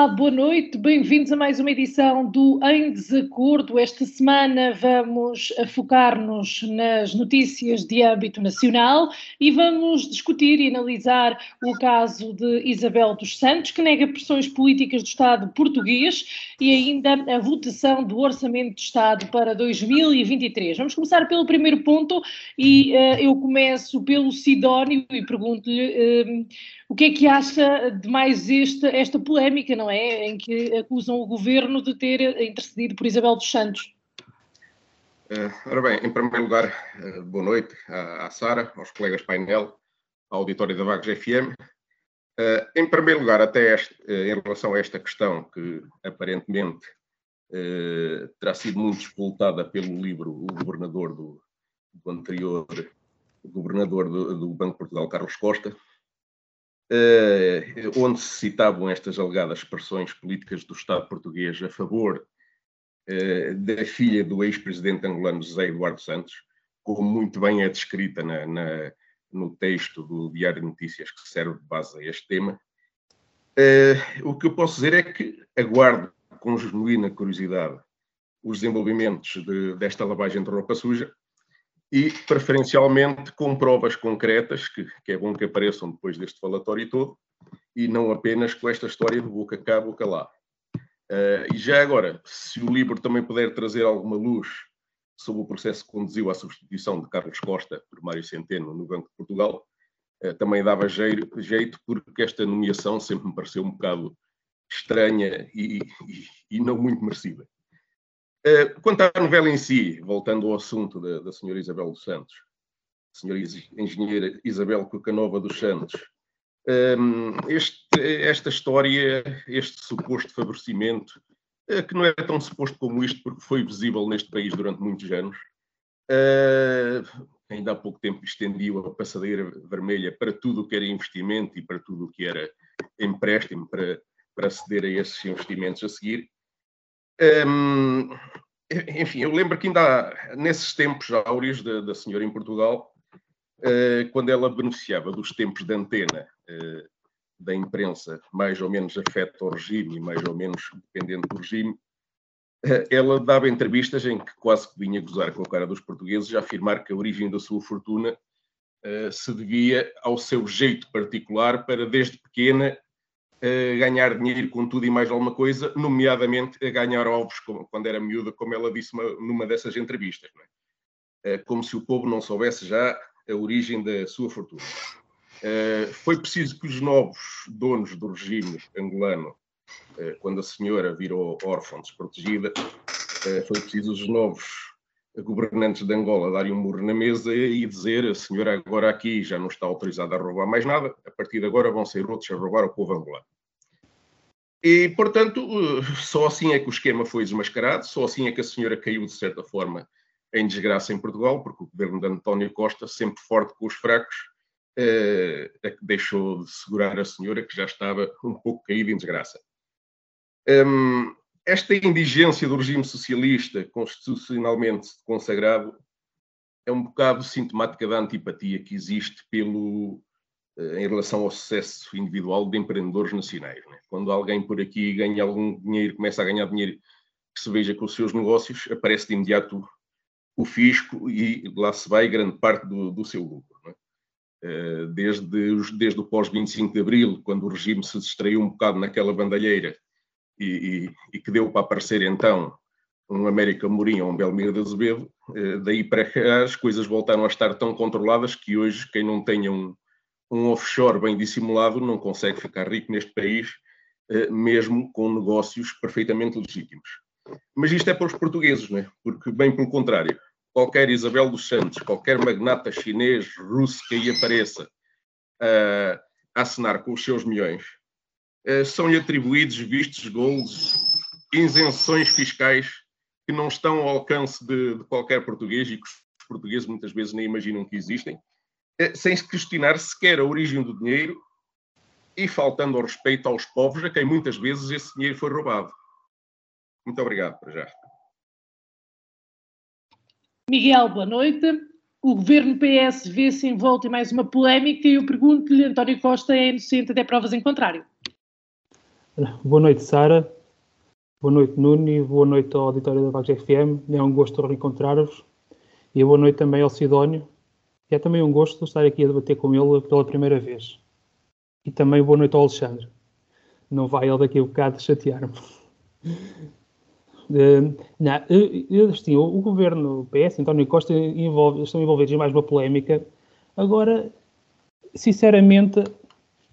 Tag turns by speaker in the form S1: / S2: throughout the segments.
S1: Olá, boa noite, bem-vindos a mais uma edição do Em Desacordo. Esta semana vamos focar-nos nas notícias de âmbito nacional e vamos discutir e analisar o caso de Isabel dos Santos, que nega pressões políticas do Estado português e ainda a votação do Orçamento de Estado para 2023. Vamos começar pelo primeiro ponto e uh, eu começo pelo Sidónio e pergunto-lhe. Uh, o que é que acha de mais esta, esta polémica, não é? Em que acusam o governo de ter intercedido por Isabel dos Santos.
S2: Uh, ora bem, em primeiro lugar, uh, boa noite à, à Sara, aos colegas painel, à auditória da Vagos FM. Uh, em primeiro lugar, até este, em relação a esta questão que aparentemente terá sido muito disputada pelo livro O Governador do, do anterior governador do, do Banco de Portugal, Carlos Costa, uh, onde se citavam estas alegadas expressões políticas do Estado português a favor uh, da filha do ex-presidente angolano José Eduardo Santos, como muito bem é descrita na, na, no texto do Diário de Notícias que serve de base a este tema. Uh, o que eu posso dizer é que aguardo com genuína curiosidade os desenvolvimentos de, desta lavagem de roupa suja e preferencialmente com provas concretas, que, que, é bom que apareçam depois deste falatório todo, e não apenas com esta história de boca cá, boca lá. Uh, e já agora, se o livro também puder trazer alguma luz sobre o processo que conduziu à substituição de Carlos Costa por Mário Centeno no Banco de Portugal, uh, também dava jeito, porque esta nomeação sempre me pareceu um bocado estranha e, e, e não muito merecida. Eh, quanto à novela em si, voltando ao assunto da, da senhora Isabel dos Santos, senhora engenheira Isabel Cucanova dos Santos, ehm, este, esta história, este suposto favorecimento, eh, que não é tão suposto como isto, porque foi visível neste país durante muitos anos, eh, ainda há pouco tempo estendiu a passadeira vermelha para tudo o que era investimento e para tudo o que era empréstimo para, para aceder a esses investimentos a seguir. Um, enfim, eu lembro que ainda há, nesses tempos áureos da, da senhora em Portugal, uh, quando ela beneficiava dos tempos de antena uh, da imprensa, mais ou menos afeta ao regime, mais ou menos dependente do regime, uh, ela dava entrevistas em que quase que vinha gozar com a cara dos portugueses, a afirmar que a origem da sua fortuna se devia ao seu jeito particular para, desde pequena, ganhar dinheiro com tudo e mais alguma coisa, nomeadamente a ganhar ovos como, quando era miúda, como ela disse uma, numa dessas entrevistas. É? Como se o povo não soubesse já a origem da sua fortuna. Foi preciso que os novos donos do regime angolano, quando a senhora virou órfã desprotegida, foi preciso os novos governantes de Angola darem um murro na mesa e dizer a senhora agora aqui já não está autorizada a roubar mais nada, a partir de agora vão ser outros a roubar o povo angolano. E, portanto, só assim é que o esquema foi desmascarado, só assim é que a senhora caiu, de certa forma, em desgraça em Portugal, porque o governo de António Costa, sempre forte com os fracos, é, é que deixou de segurar a senhora, que já estava um pouco caída em desgraça. Um, esta indigência do regime socialista, constitucionalmente consagrado, é um bocado sintomática da antipatia que existe pelo, eh, em relação ao sucesso individual de empreendedores nacionais. Né? Quando alguém por aqui ganha algum dinheiro, começa a ganhar dinheiro que se veja com os seus negócios, aparece de imediato o fisco e lá se vai grande parte do, do seu lucro. Né? Desde, desde o pós-25 de Abril, quando o regime se distraiu um bocado naquela bandalheira e, e, e que deu para aparecer então um América Mourinho ou um Belmiro de Azevedo, eh, daí para cá as coisas voltaram a estar tão controladas que hoje quem não tenha um, um offshore bem dissimulado não consegue ficar rico neste país, eh, mesmo com negócios perfeitamente legítimos. Mas isto é para os portugueses, não é? Porque, bem pelo contrário, qualquer Isabel dos Santos, qualquer magnata chinês, russo que aí apareça, a assinar com os seus milhões, são-lhe atribuídos vistos gols, isenções fiscais que não estão ao alcance de, de qualquer português e que os portugueses muitas vezes nem imaginam que existem, uh, sem se questionar sequer a origem do dinheiro e faltando ao respeito aos povos a quem muitas vezes esse dinheiro foi roubado. Muito obrigado já.
S1: Miguel, boa noite. O governo PS vê-se envolto em mais uma polémica e eu pergunto-lhe, António Costa é inocente até provas em contrário.
S3: Boa noite, Sara. Boa noite, Nuno, e boa noite ao auditório da Vagos FM. É um gosto reencontrar-vos. E boa noite também ao Sidónio. É também um gosto estar aqui a debater com ele pela primeira vez. E também boa noite ao Alexandre. Não vai ele daqui a um bocado chatear-me. Uh, o, o, governo PS, António Costa, envolve, estão envolvidos em mais uma polémica. Agora, sinceramente,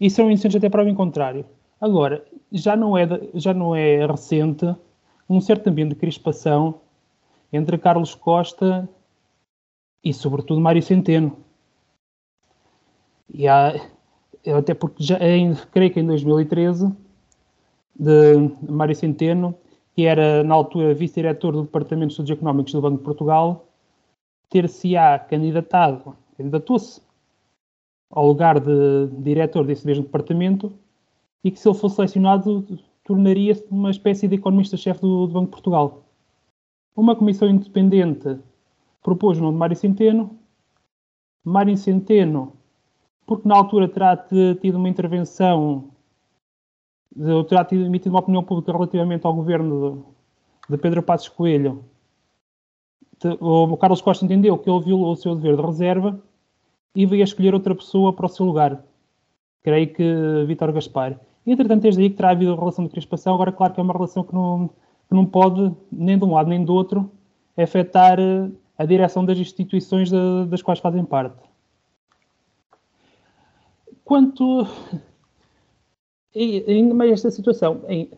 S3: isso é um incêndio até para o contrário. Agora, já não, é, já não é recente um certo ambiente de crispação entre Carlos Costa e, sobretudo, Mário Centeno. E há, até porque já, em, creio que em 2013, de Mário Centeno que era na altura vice-diretor do Departamento de Estudos Económicos do Banco de Portugal, ter-se-á candidatado, candidatou-se ao lugar de diretor desse mesmo departamento e que, se ele fosse selecionado, tornaria-se uma espécie de economista-chefe do, do, Banco de Portugal. Uma comissão independente propôs o nome de Mário Centeno. Mário Centeno, porque na altura terá tido uma intervenção terá tido, emitido uma opinião pública relativamente ao governo de, de Pedro Passos Coelho. O Carlos Costa entendeu que ele violou o seu dever de reserva e veio escolher outra pessoa para o seu lugar. Creio que Vítor Gaspar. E, entretanto, desde aí que terá havido relação de crispação. Agora, claro que é uma relação que não, que não pode, nem de um lado nem do outro, afetar eh, a direção das instituições de, das quais fazem parte. Quanto ainda mais esta situação. Em,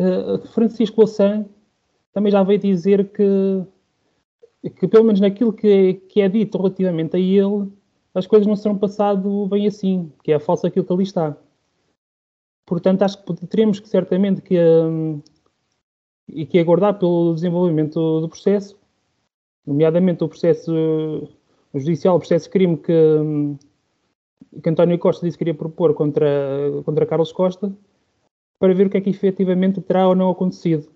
S3: uh, Francisco Louçã também já veio dizer que, que pelo menos naquilo que, que é dito relativamente a ele, as coisas não serão passado bem assim, que é falso aquilo que ali está. Portanto, acho que teremos que certamente que, um, e que aguardar pelo desenvolvimento do, processo, nomeadamente o processo judicial, o processo crime que, hum, que António Costa disse que queria propor contra, contra Carlos Costa, para ver o que é que efetivamente terá ou não acontecido.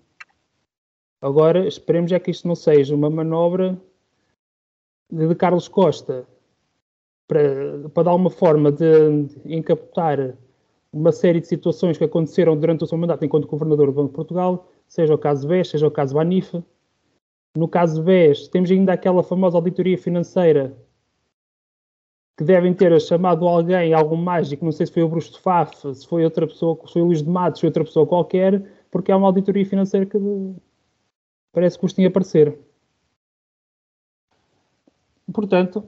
S3: Agora, esperemos é que isto não seja uma manobra de Carlos Costa para, para dar uma forma de, encapotar uma série de situações que aconteceram durante o seu mandato enquanto Governador do Banco de Portugal, seja o caso BES, seja o caso Banifa. No caso BES, temos ainda aquela famosa auditoria financeira que devem ter chamado alguém, algum mágico, não sei se foi o Bruce de Faf, se foi outra pessoa, se foi o Luís de Matos, se foi outra pessoa qualquer, porque é uma auditoria financeira que parece que custa em aparecer. Portanto,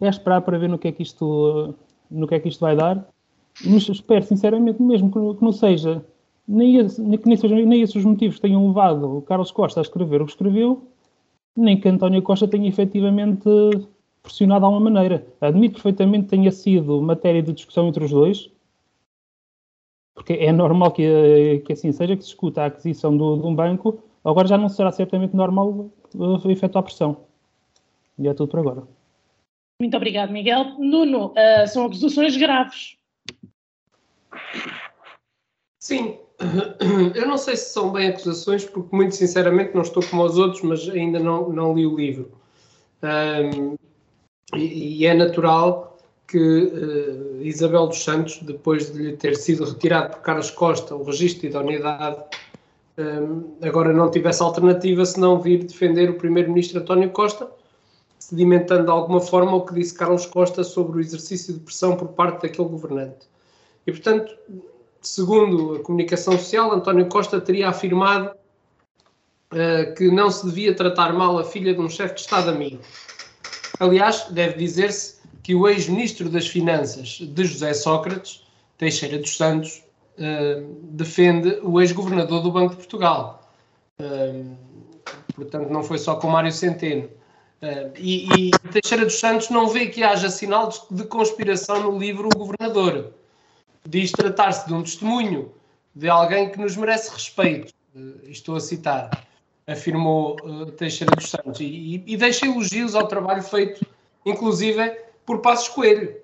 S3: é esperar para ver no que é que isto, no que é que isto vai dar. Mas espero, sinceramente, mesmo que, não seja nem, esse, nem, seja, nem esses os motivos que tenham levado o Carlos Costa a escrever o que escreveu, nem que António Costa tenha efetivamente pressionado de alguma maneira. Admito perfeitamente que tenha sido matéria de discussão entre os dois, porque é normal que, que assim seja, que se discuta a aquisição do, de um banco, agora já não será certamente normal uh, efetuar pressão. E é tudo por agora.
S1: Muito obrigado, Miguel. Nuno, uh, são acusações graves.
S4: Sim, eu não sei se são bem acusações, porque muito sinceramente não estou como os outros, mas ainda não, não li o livro. Um, e, e é natural que uh, Isabel dos Santos, depois de lhe ter sido retirado por Carlos Costa o registro de idoneidade, um, agora não tivesse alternativa senão vir defender o primeiro-ministro António Costa, sedimentando de alguma forma o que disse Carlos Costa sobre o exercício de pressão por parte daquele governante. E, portanto, segundo a comunicação social, António Costa teria afirmado uh, que não se devia tratar mal a filha de um chefe de Estado amigo. Aliás, deve dizer-se que o ex-ministro das Finanças de José Sócrates, Teixeira dos Santos, uh, defende o ex-governador do Banco de Portugal. Uh, portanto, não foi só com Mário Centeno. Uh, e, e, Teixeira dos Santos não vê que haja sinal de, conspiração no livro O Governador. Diz tratar-se de um testemunho de alguém que nos merece respeito. Uh, estou a citar, afirmou uh, Teixeira dos Santos. E, e, deixa elogios ao trabalho feito, inclusive, por Passos Coelho.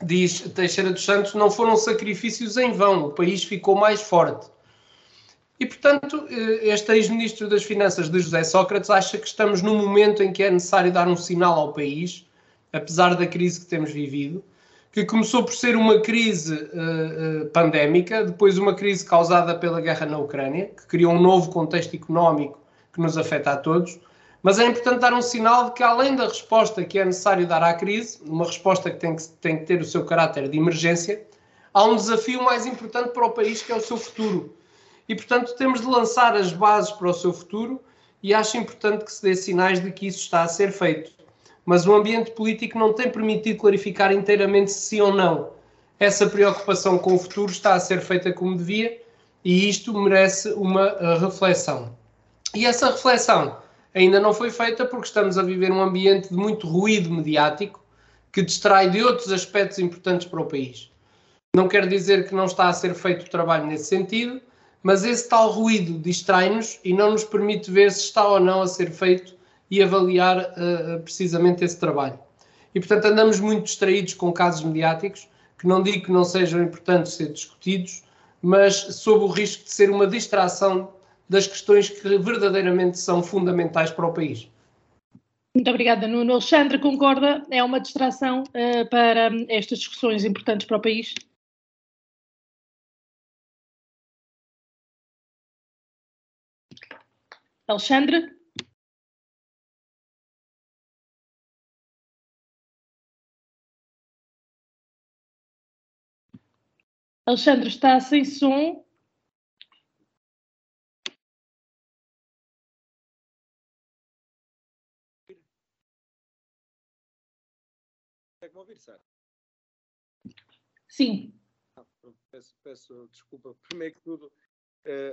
S4: Diz Teixeira dos Santos: não foram sacrifícios em vão, o país ficou mais forte. E, portanto, eh, este ex-ministro das Finanças de José Sócrates acha que estamos num momento em que é necessário dar um sinal ao país, apesar da crise que temos vivido, que começou por ser uma crise uh, pandémica, depois uma crise causada pela guerra na Ucrânia, que criou um novo contexto económico que nos afeta a todos, mas é importante dar um sinal de que, além da resposta que é necessário dar à crise, uma resposta que tem que, tem que ter o seu caráter de emergência, há um desafio mais importante para o país, que é o seu futuro e, portanto, temos de lançar as bases para o seu futuro e acho importante que se dê sinais de que isso está a ser feito. Mas o ambiente político não tem permitido clarificar inteiramente se sim ou não. Essa preocupação com o futuro está a ser feita como devia e isto merece uma uh, reflexão. E essa reflexão ainda não foi feita porque estamos a viver um ambiente de muito ruído mediático que distrai de outros aspectos importantes para o país. Não quer dizer que não está a ser feito o trabalho nesse sentido, mas esse tal ruído distrai-nos e não nos permite ver se está ou não a ser feito e avaliar uh, precisamente esse trabalho. E, portanto, andamos muito distraídos com casos mediáticos, que não digo que não sejam importantes ser discutidos, mas sob o risco de ser uma distração das questões que verdadeiramente são fundamentais para o país.
S1: Muito obrigada, Nuno. Alexandre, concorda? É uma distração uh, para estas discussões importantes para o país? Alexandre? Alexandre está sem som.
S5: Consegue-me ouvir, Sara?
S1: Sim.
S5: Ah, peço, peço, desculpa. Primeiro que tudo,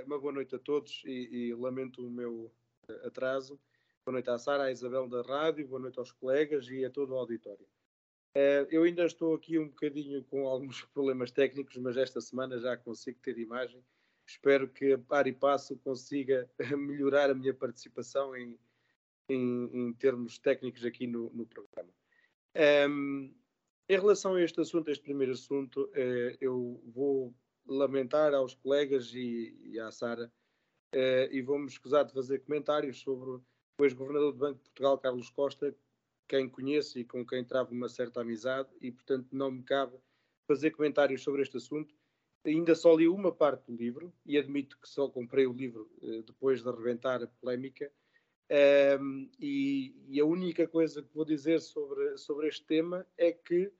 S5: uma boa noite a todos e, e lamento o meu eh, atraso. Boa noite à Sara, à Isabel da Rádio, boa noite aos colegas e a todo o auditório. Uh, eu ainda estou aqui um bocadinho com alguns problemas técnicos, mas esta semana já consigo ter imagem. Espero que a par e passo consiga melhorar a minha participação em, em, em termos técnicos aqui no, no programa. Um, em relação a este assunto, este primeiro assunto, eu vou lamentar aos colegas e, e à Sara uh, e vou-me escusar de fazer comentários sobre o ex-governador do Banco de Portugal, Carlos Costa, quem conheço e com quem travo uma certa amizade e, portanto, não me cabe fazer comentários sobre este assunto. Ainda só li uma parte do livro e admito que só comprei o livro uh, depois de reventar a polémica. Um, ehm, e, e, a única coisa que vou dizer sobre, sobre este tema é que,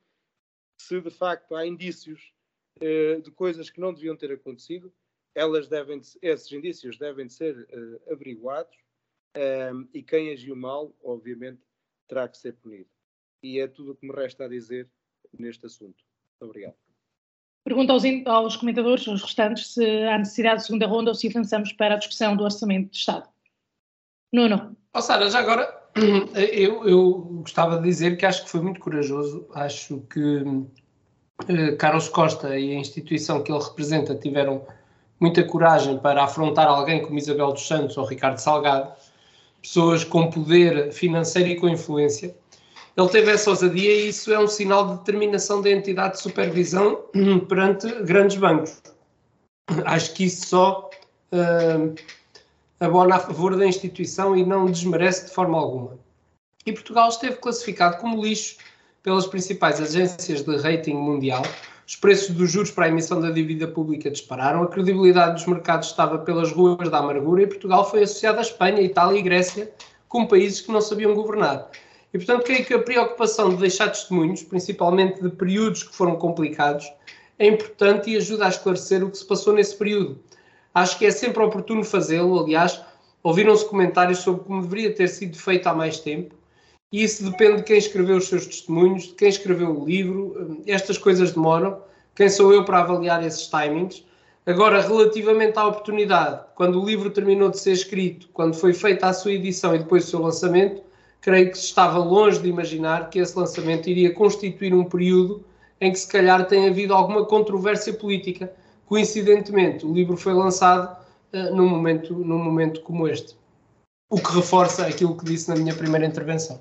S5: se de facto há indícios uh, de coisas que não deviam ter acontecido, elas devem, esses indícios devem ser uh, averiguados um, ehm, e quem agiu mal, obviamente, terá que ser punido. E é tudo o que me resta a dizer neste assunto. Muito obrigado.
S1: Pergunto aos, aos comentadores, aos restantes, se há necessidade de segunda ronda ou se avançamos para a discussão do Orçamento de Estado. Nuno.
S4: Oh, Sara, já agora eu, eu, gostava de dizer que acho que foi muito corajoso. Acho que eh, Carlos Costa e a instituição que ele representa tiveram muita coragem para afrontar alguém como Isabel dos Santos ou Ricardo Salgado, pessoas com poder financeiro e com influência. Ele teve essa ousadia e isso é um sinal de determinação da entidade de supervisão perante grandes bancos. Acho que isso só uh, abona a favor da instituição e não desmerece de forma alguma. E Portugal esteve classificado como lixo pelas principais agências de rating mundial, os preços dos juros para a emissão da dívida pública dispararam, a credibilidade dos mercados estava pelas ruas da amargura e Portugal foi associado à Espanha, Itália e Grécia como países que não sabiam governar. E, portanto, creio que a preocupação de deixar testemunhos, principalmente de períodos que foram complicados, é importante e ajuda a esclarecer o que se passou nesse período. Acho que é sempre oportuno fazê-lo, aliás, ouviram-se comentários sobre como deveria ter sido feito há mais tempo, e isso depende de quem escreveu os seus testemunhos, de quem escreveu o livro. Estas coisas demoram. Quem sou eu para avaliar esses timings? Agora, relativamente à oportunidade, quando o livro terminou de ser escrito, quando foi feita a sua edição e depois o seu lançamento, creio que se estava longe de imaginar que esse lançamento iria constituir um período em que se calhar tem havido alguma controvérsia política. Coincidentemente, o livro foi lançado uh, num, momento, num momento como este, o que reforça aquilo que disse na minha primeira intervenção.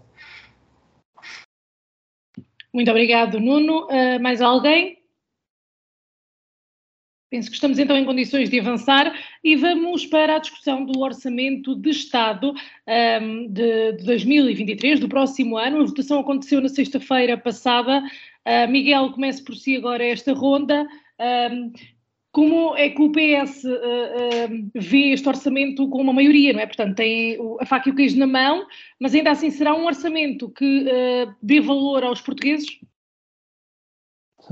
S1: Muito obrigado, Nuno. Uh, mais alguém? Penso que estamos então em condições de avançar e vamos para a discussão do Orçamento de Estado um, de, de, 2023, do próximo ano. A votação aconteceu na sexta-feira passada. Uh, Miguel, comece por si agora esta ronda. Um, como é que o PS uh, uh, vê este orçamento com uma maioria, não é? Portanto, tem a faca e o queijo na mão, mas ainda assim será um orçamento que uh, dê valor aos portugueses?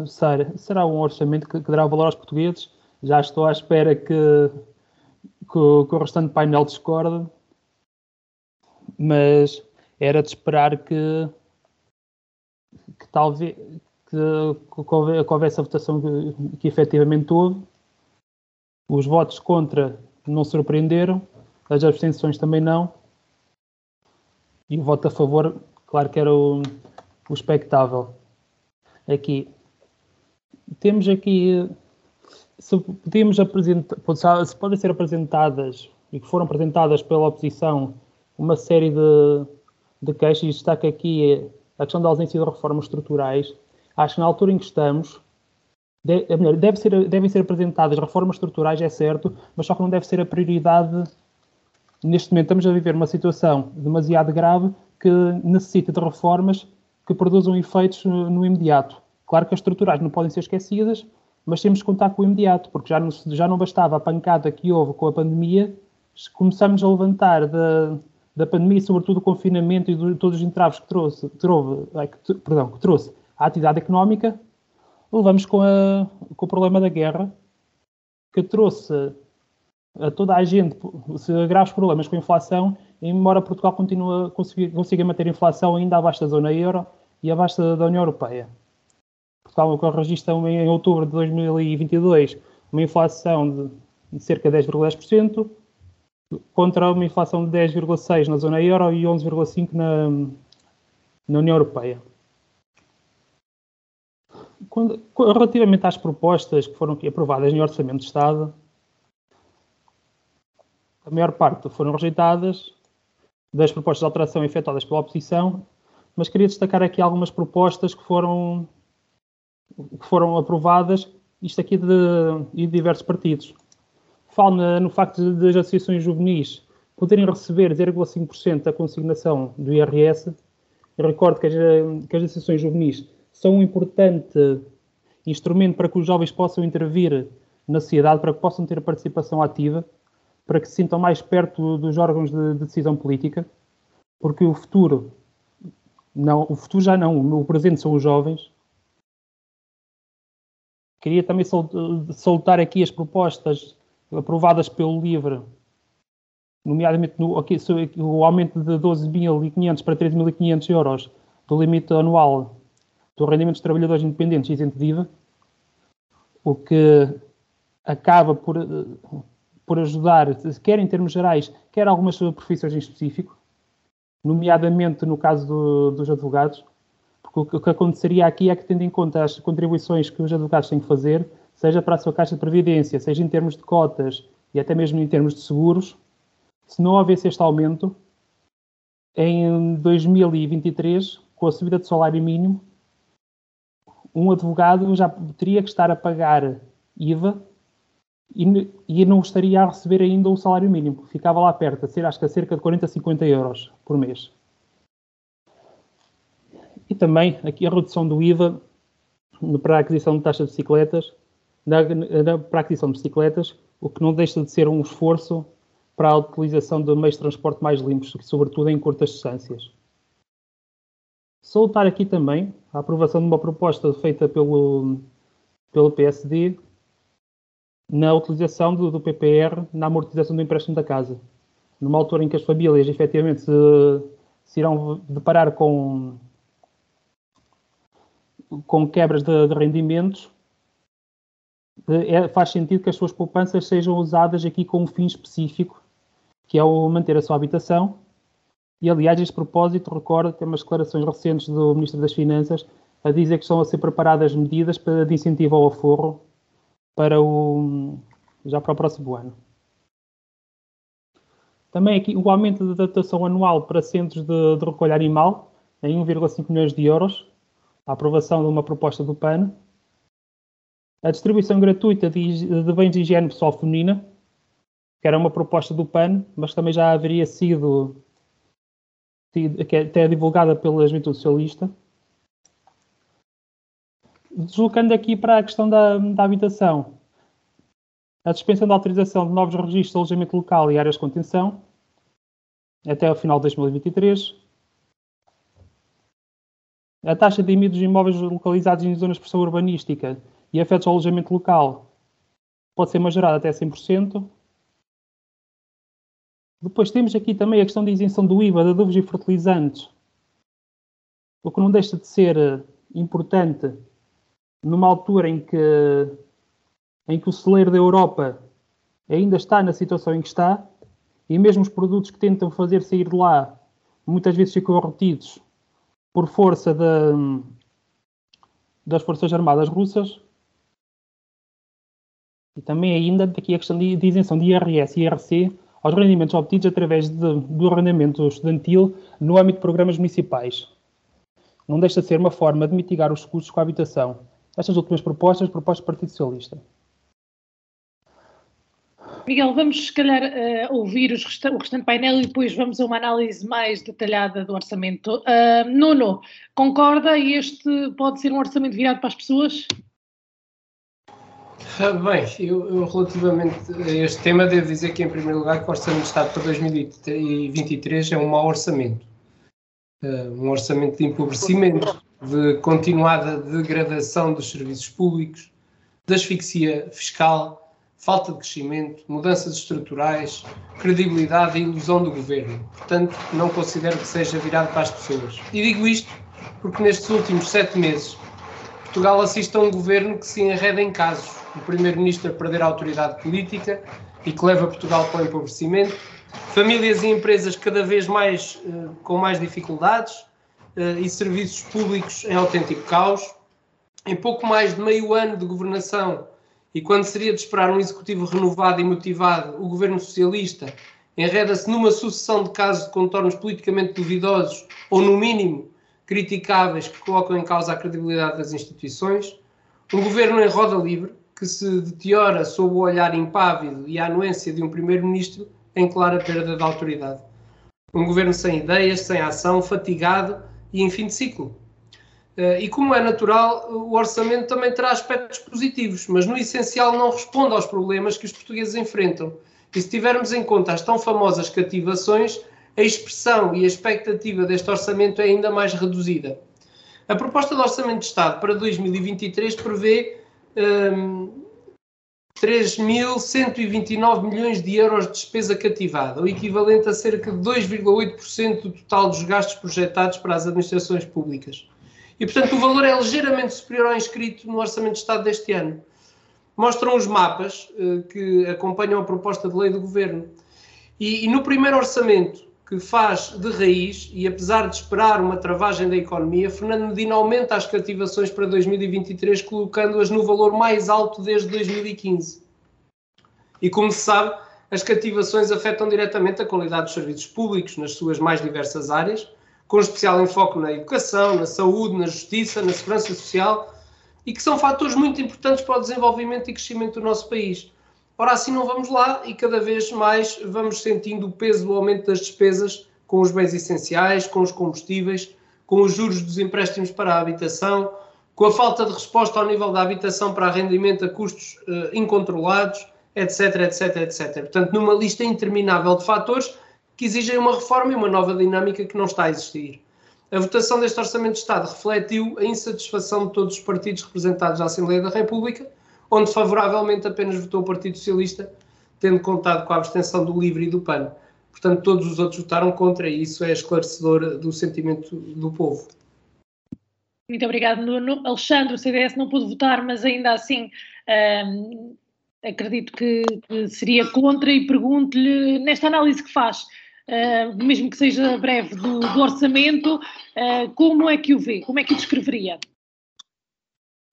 S3: Sara, será um orçamento que, que dará valor aos portugueses. Já estou à espera que, que, que o restante painel discorde, mas era de esperar que, que talvez que, que houvesse a votação que, que efetivamente houve. Os votos contra não surpreenderam, as abstenções também não. E o voto a favor, claro que era o, o expectável. Aqui, temos aqui, se apresentar, se podem ser apresentadas e que foram apresentadas pela oposição uma série de, de queixas, e destaca aqui a questão da ausência de reformas estruturais. Acho que na altura em que estamos, deve ser, devem ser apresentadas reformas estruturais, é certo, mas só que não deve ser a prioridade. Neste momento estamos a viver uma situação demasiado grave que necessita de reformas que produzam efeitos no, no imediato. Claro que as estruturais não podem ser esquecidas, mas temos que contar com o imediato, porque já não, já não bastava a pancada que houve com a pandemia, começamos a levantar da, da pandemia, sobretudo o confinamento e de todos os entraves que trouxe, que, perdão, que trouxe à atividade económica, levamos com, a, com o problema da guerra, que trouxe a toda a gente graves problemas com a inflação, embora Portugal continue, consiga, consiga manter a inflação ainda abaixo da zona euro e abaixo da União Europeia. Portugal registra em outubro de 2022 uma inflação de cerca de 10,10%, contra uma inflação de 10,6% na zona euro e 11,5% na, na União Europeia. Quando, relativamente às propostas que foram aprovadas em Orçamento de Estado, a maior parte foram rejeitadas das propostas de alteração efetuadas pela oposição, mas queria destacar aqui algumas propostas que foram que foram aprovadas, isto aqui de, de diversos partidos. Falo no facto de, as associações juvenis poderem receber 0,5% da consignação do IRS. Eu recordo que as, que as associações juvenis são um importante instrumento para que os jovens possam intervir na sociedade, para que possam ter participação ativa, para que se sintam mais perto dos órgãos de, de decisão política, porque o futuro, não, o futuro já não, o presente são os jovens, Queria também soltar aqui as propostas aprovadas pelo LIVRE, nomeadamente no, aqui, o aumento de 12.500 para 13.500 euros do limite anual do rendimento dos trabalhadores independentes isento de IVA, o que acaba por, por ajudar, quer em termos gerais, quer algumas profissões em específico, nomeadamente no caso do, dos advogados, o que aconteceria aqui é que, tendo em conta as contribuições que os advogados têm que fazer, seja para a sua caixa de previdência, seja em termos de cotas e até mesmo em termos de seguros, se não houvesse este aumento, em 2023, com a subida do salário mínimo, um advogado já teria que estar a pagar IVA e, e não estaria a receber ainda o salário mínimo. Ficava lá perto, a ser, acho que a cerca de 40, 50 euros por mês. E também aqui a redução do IVA para a aquisição de taxas de bicicletas, para a aquisição de bicicletas, o que não deixa de ser um esforço para a utilização de meios de transporte mais limpos, sobretudo em curtas distâncias. Soltar aqui também a aprovação de uma proposta feita pelo, pelo PSD na utilização do, do, PPR na amortização do empréstimo da casa. Numa altura em que as famílias efetivamente se, se irão deparar com com quebras de, de rendimentos, é, faz sentido que as suas poupanças sejam usadas aqui com um fim específico, que é o manter a sua habitação, E, aliás, este propósito, recordo, tem umas declarações recentes do Ministro das Finanças a dizer que estão a ser preparadas medidas para, de incentivo ao aforro para o, já para o próximo ano. Também aqui o aumento da dotação anual para centros de, de recolha animal em 1,5 milhões de euros, a aprovação de uma proposta do PAN, a distribuição gratuita de, de bens de higiene pessoal feminina, que era uma proposta do PAN, mas também já haveria sido que é até divulgada pela Juventude Socialista. Deslocando aqui para a questão da, da habitação, a suspensão da autorização de novos registros de alojamento local e áreas de contenção até ao final de 2023. A taxa de IMI dos imóveis localizados em zonas de pressão urbanística e afetos ao alojamento local pode ser majorada até 100%. Depois temos aqui também a questão da isenção do IVA de adubos e fertilizantes, o que não deixa de ser eh, importante numa altura em que, em que o celeiro da Europa ainda está na situação em que está, e mesmo os produtos que tentam fazer sair de lá muitas vezes ficam retidos por força de, das Forças Armadas Russas. E também ainda aqui a questão de, isenção de IRS e IRC aos rendimentos obtidos através de, do arrendamento estudantil no âmbito de programas municipais. Não deixa de ser uma forma de mitigar os custos com a habitação. Estas últimas propostas, propostas do Partido Socialista.
S1: Miguel, vamos se calhar uh, ouvir resta o restante painel e depois vamos a uma análise mais detalhada do orçamento. Uh, Nuno, concorda? Este pode ser um orçamento virado para as pessoas?
S4: Bem, eu, eu, relativamente a este tema devo dizer que em primeiro lugar que o Orçamento de Estado para 2023 é um mau orçamento. Uh, um orçamento de empobrecimento, de continuada degradação dos serviços públicos, de asfixia fiscal, falta de crescimento, mudanças estruturais, credibilidade e ilusão do governo. Portanto, não considero que seja virado para as pessoas. E digo isto porque nestes últimos sete meses Portugal assiste a um governo que se enreda em casos o primeiro-ministro a perder a autoridade política e que leva Portugal para o empobrecimento, famílias e empresas cada vez mais uh, com mais dificuldades uh, e serviços públicos em autêntico caos. Em pouco mais de meio ano de governação e quando seria de esperar um executivo renovado e motivado, o governo socialista enreda-se numa sucessão de casos de contornos politicamente duvidosos ou, no mínimo, criticáveis que colocam em causa a credibilidade das instituições. Um governo em roda livre, que se deteriora sob o olhar impávido e a anuência de um primeiro-ministro em clara perda de autoridade. Um governo sem ideias, sem ação, fatigado e em fim de ciclo. Eh, e como é natural, o orçamento também terá aspectos positivos, mas no essencial não responde aos problemas que os portugueses enfrentam. E se tivermos em conta as tão famosas cativações, a expressão e a expectativa deste orçamento é ainda mais reduzida. A proposta de Orçamento de Estado para 2023 prevê um, 3.129 milhões de euros de despesa cativada, o equivalente a cerca de 2,8% do total dos gastos projetados para as administrações públicas. E, portanto, o valor é ligeiramente superior ao inscrito no Orçamento de Estado deste ano. Mostram os mapas uh, que acompanham a proposta de lei do Governo. E, e no primeiro orçamento, que faz de raiz e apesar de esperar uma travagem da economia, Fernando Medina aumenta as cativações para 2023, colocando-as no valor mais alto desde 2015. E como se sabe, as cativações afetam diretamente a qualidade dos serviços públicos nas suas mais diversas áreas, com especial enfoque na educação, na saúde, na justiça, na segurança social, e que são fatores muito importantes para o desenvolvimento e crescimento do nosso país. Ora, assim não vamos lá e cada vez mais vamos sentindo o peso do aumento das despesas com os bens essenciais, com os combustíveis, com os juros dos empréstimos para a habitação, com a falta de resposta ao nível da habitação para arrendamento a custos uh, incontrolados, etc, etc, etc. Portanto, numa lista interminável de fatores que exigem uma reforma e uma nova dinâmica que não está a existir. A votação deste Orçamento de Estado refletiu a insatisfação de todos os partidos representados na Assembleia da República, onde favoravelmente apenas votou o Partido Socialista, tendo contado com a abstenção do LIVRE e do PAN. Portanto, todos os outros votaram contra e isso é esclarecedor do sentimento do povo.
S1: Muito obrigado, Nuno. Alexandre, o CDS não pôde votar, mas ainda assim hum, acredito que, seria contra e pergunto-lhe, nesta análise que faz, uh, mesmo que seja breve, do, do orçamento, uh, como é que o vê? Como é que o descreveria?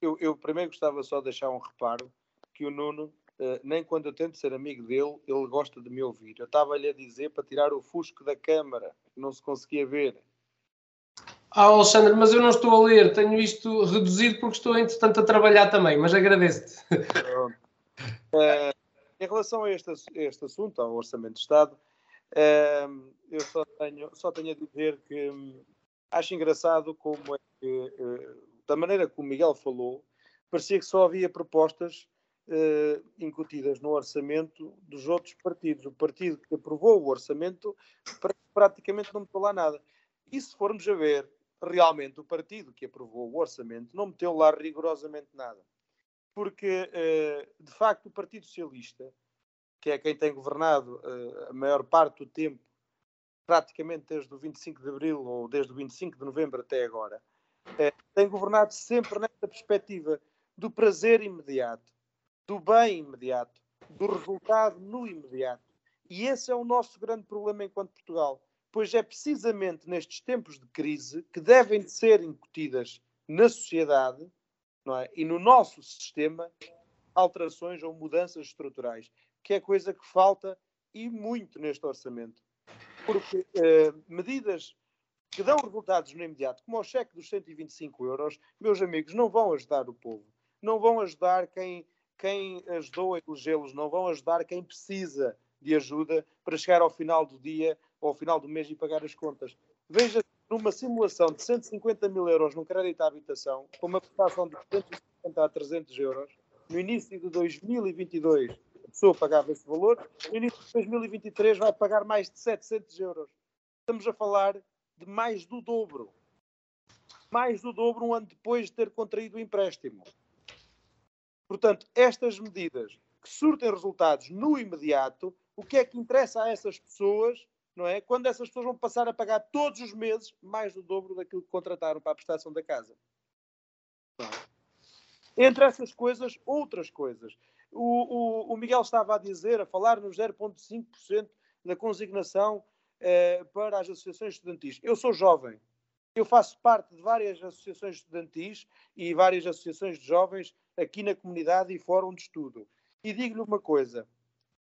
S5: Eu, eu, primeiro gostava só de deixar um reparo que o Nuno, uh, nem quando eu tento ser amigo dele, ele gosta de me ouvir. Eu estava-lhe a dizer para tirar o fusco da câmara, que não se conseguia ver.
S4: Ah, Alexandre, mas eu não estou a ler, tenho isto reduzido porque estou, entretanto, a trabalhar também, mas agradeço-te.
S5: Uh, em relação a este, este, assunto, ao Orçamento de Estado, uh, eu só tenho, só tenho a dizer que um, acho engraçado como é que, da maneira que o Miguel falou, parecia que só havia propostas incutidas no orçamento dos outros partidos. O partido que aprovou o orçamento praticamente não meteu lá nada. E se formos a ver realmente o partido que aprovou o orçamento não meteu lá rigorosamente nada. Porque, eh, de facto, o Partido Socialista, que é quem tem governado eh, a maior parte do tempo, praticamente desde o 25 de abril ou desde o 25 de novembro até agora, eh, tem governado sempre nesta perspectiva do prazer imediato, do bem imediato, do resultado no imediato. E esse é o nosso grande problema enquanto Portugal pois é precisamente nestes tempos de crise que devem de ser incutidas na sociedade é? e no nosso sistema alterações ou mudanças estruturais, que é coisa que falta e muito neste orçamento. Porque eh, medidas que dão resultados no imediato, como o cheque dos 125 euros, meus amigos, não vão ajudar o povo, não vão ajudar quem, quem ajudou a elegê-los, não vão ajudar quem precisa de ajuda para chegar ao final do dia ou ao final do mês e pagar as contas. Veja, numa simulação de 150 mil euros num crédito à habitação, com uma prestação de 250 a 300 euros, no início de 2022 a pessoa pagava esse valor, no início de 2023 vai pagar mais de 700 euros. Estamos a falar de mais do dobro. Mais do dobro um ano depois de ter contraído o empréstimo. Portanto, estas medidas que surtem resultados no imediato o que é que interessa a essas pessoas, não é? Quando essas pessoas vão passar a pagar todos os meses mais do dobro daquilo que contrataram para a prestação da casa. Entre essas coisas, outras coisas. O, o, o, Miguel estava a dizer, a falar nos 0,5% da consignação eh, para as associações estudantis. Eu sou jovem. Eu faço parte de várias associações estudantis e várias associações de jovens aqui na comunidade e fórum de estudo. E digo-lhe uma coisa: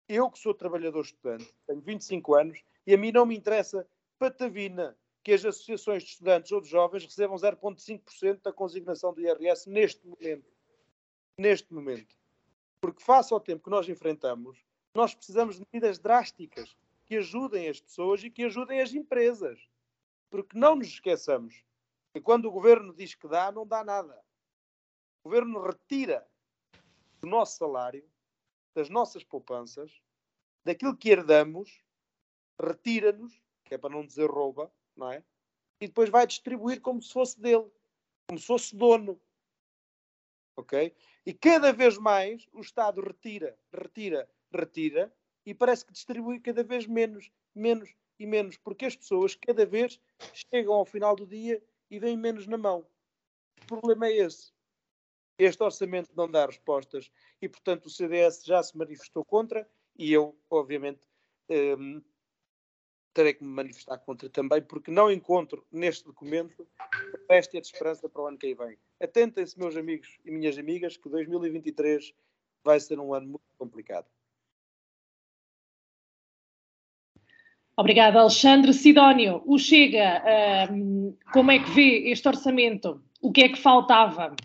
S5: eu que sou trabalhador estudante, tenho 25 anos, e a mim não me interessa patavina que as associações de estudantes ou de jovens recebam 0,5% da consignação do IRS neste momento. Neste momento. Porque face ao tempo que nós enfrentamos, nós precisamos de medidas drásticas que ajudem as pessoas e que ajudem as empresas. Porque não nos esqueçamos que quando o governo diz que dá, não dá nada. O governo retira do nosso salário das nossas poupanças, daquilo que herdamos, retira-nos, que é para não dizer rouba, não é? E depois vai distribuir como se fosse dele, como se fosse dono. Ok? E cada vez mais o Estado retira, retira, retira e parece que distribui cada vez menos, menos e menos, porque as pessoas cada vez chegam ao final do dia e vêm menos na mão. O problema é esse. Este orçamento não dá respostas e, portanto, o CDS já se manifestou contra e eu, obviamente, um, terei que me manifestar contra também, porque não encontro neste documento réstia de esperança para o ano que aí vem. Atentem-se, meus amigos e minhas amigas, que 2023 vai ser um ano muito complicado.
S1: Obrigada, Alexandre. Sidónio, o Chega, um, como é que vê este orçamento? O que é que faltava?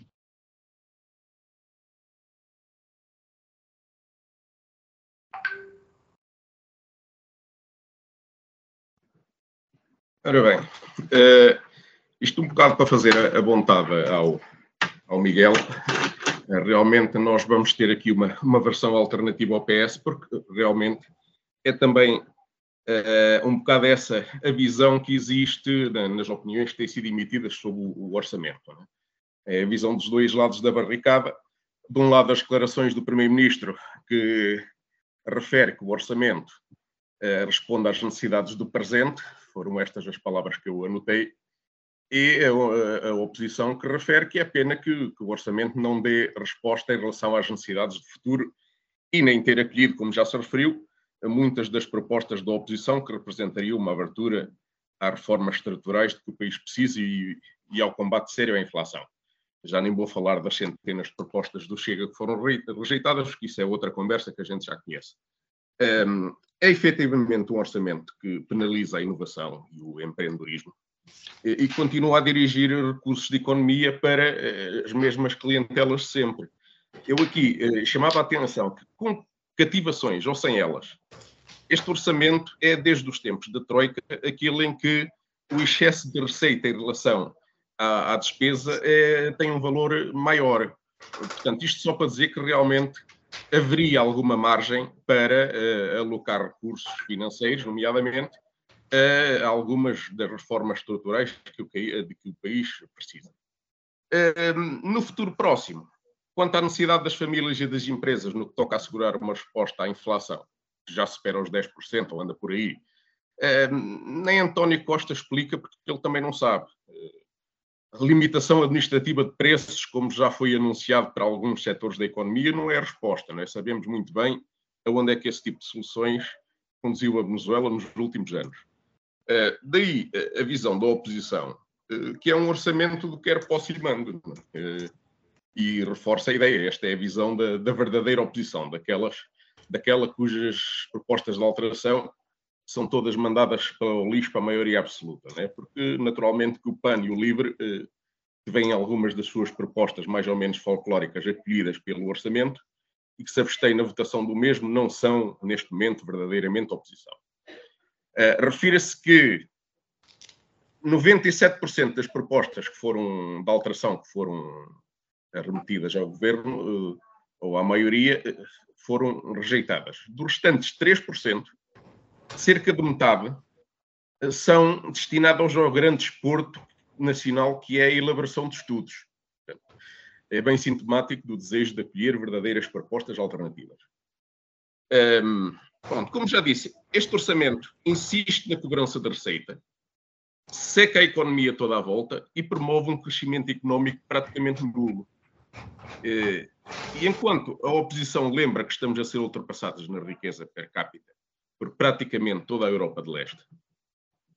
S2: Ora bem, uh, isto um bocado para fazer a, a ao, ao Miguel. Uh, realmente nós vamos ter aqui uma, uma versão alternativa ao PS, porque realmente é também uh, um bocado essa a visão que existe na, nas opiniões que têm sido emitidas sobre o, o orçamento. É? é a visão dos dois lados da barricada. De um lado, as declarações do Primeiro-Ministro, que refere que o orçamento responde às necessidades do presente, foram estas as palavras que eu anotei, e a, a, a oposição que refere que é pena que, que, o orçamento não dê resposta em relação às necessidades do futuro e nem ter acolhido, como já se referiu, a muitas das propostas da oposição que representariam uma abertura às reformas estruturais de que o país precisa e, e ao combate sério à inflação. Já nem vou falar das centenas de propostas do Chega que foram rejeitadas, porque isso é outra conversa que a gente já conhece. Um, é efetivamente um orçamento que penaliza a inovação e o empreendedorismo e, e continua a dirigir recursos de economia para uh, as mesmas clientelas sempre. Eu aqui uh, chamava a atenção que com cativações ou sem elas, este orçamento é, desde os tempos da Troika, aquilo em que o excesso de receita em relação à, à despesa é, tem um valor maior. Portanto, isto só para dizer que realmente haveria alguma margem para uh, alocar recursos financeiros, nomeadamente a algumas das reformas estruturais de que o país precisa. Uh, no futuro próximo, quanto à necessidade das famílias e das empresas no que toca a assegurar uma resposta à inflação, que já supera os 10% ou anda por aí, uh, nem António Costa explica, porque ele também não sabe. Uh, limitação administrativa de preços, como já foi anunciado para alguns setores da economia, não é a resposta. Não é? Sabemos muito bem aonde é que esse tipo de soluções conduziu a Venezuela nos últimos anos. Uh, daí a visão da oposição, que é um orçamento do quer posse lhe mando. Uh, e reforça a ideia, esta é a visão da, da verdadeira oposição, daquelas, daquela cujas propostas de alteração são todas mandadas para o lixo para a maioria absoluta, né? porque naturalmente que o PAN e o LIVRE eh, algumas das suas propostas mais ou menos folclóricas acolhidas pelo orçamento e que se abstêm na votação do mesmo não são, neste momento, verdadeiramente oposição. Uh, Refira-se que 97% das propostas que foram, de alteração que foram remetidas ao governo, uh, ou à maioria, uh, foram rejeitadas. Dos restantes 3%, cerca de metade eh, são destinados ao grande desporto nacional, que é a elaboração de estudos. É bem sintomático do desejo de acolher verdadeiras propostas alternativas. Um, pronto, como já disse, este orçamento insiste na cobrança da receita, seca a economia toda à volta e promove um crescimento económico praticamente nulo. Eh, e enquanto a oposição lembra que estamos a ser ultrapassados na riqueza per capita por praticamente toda a Europa de Leste.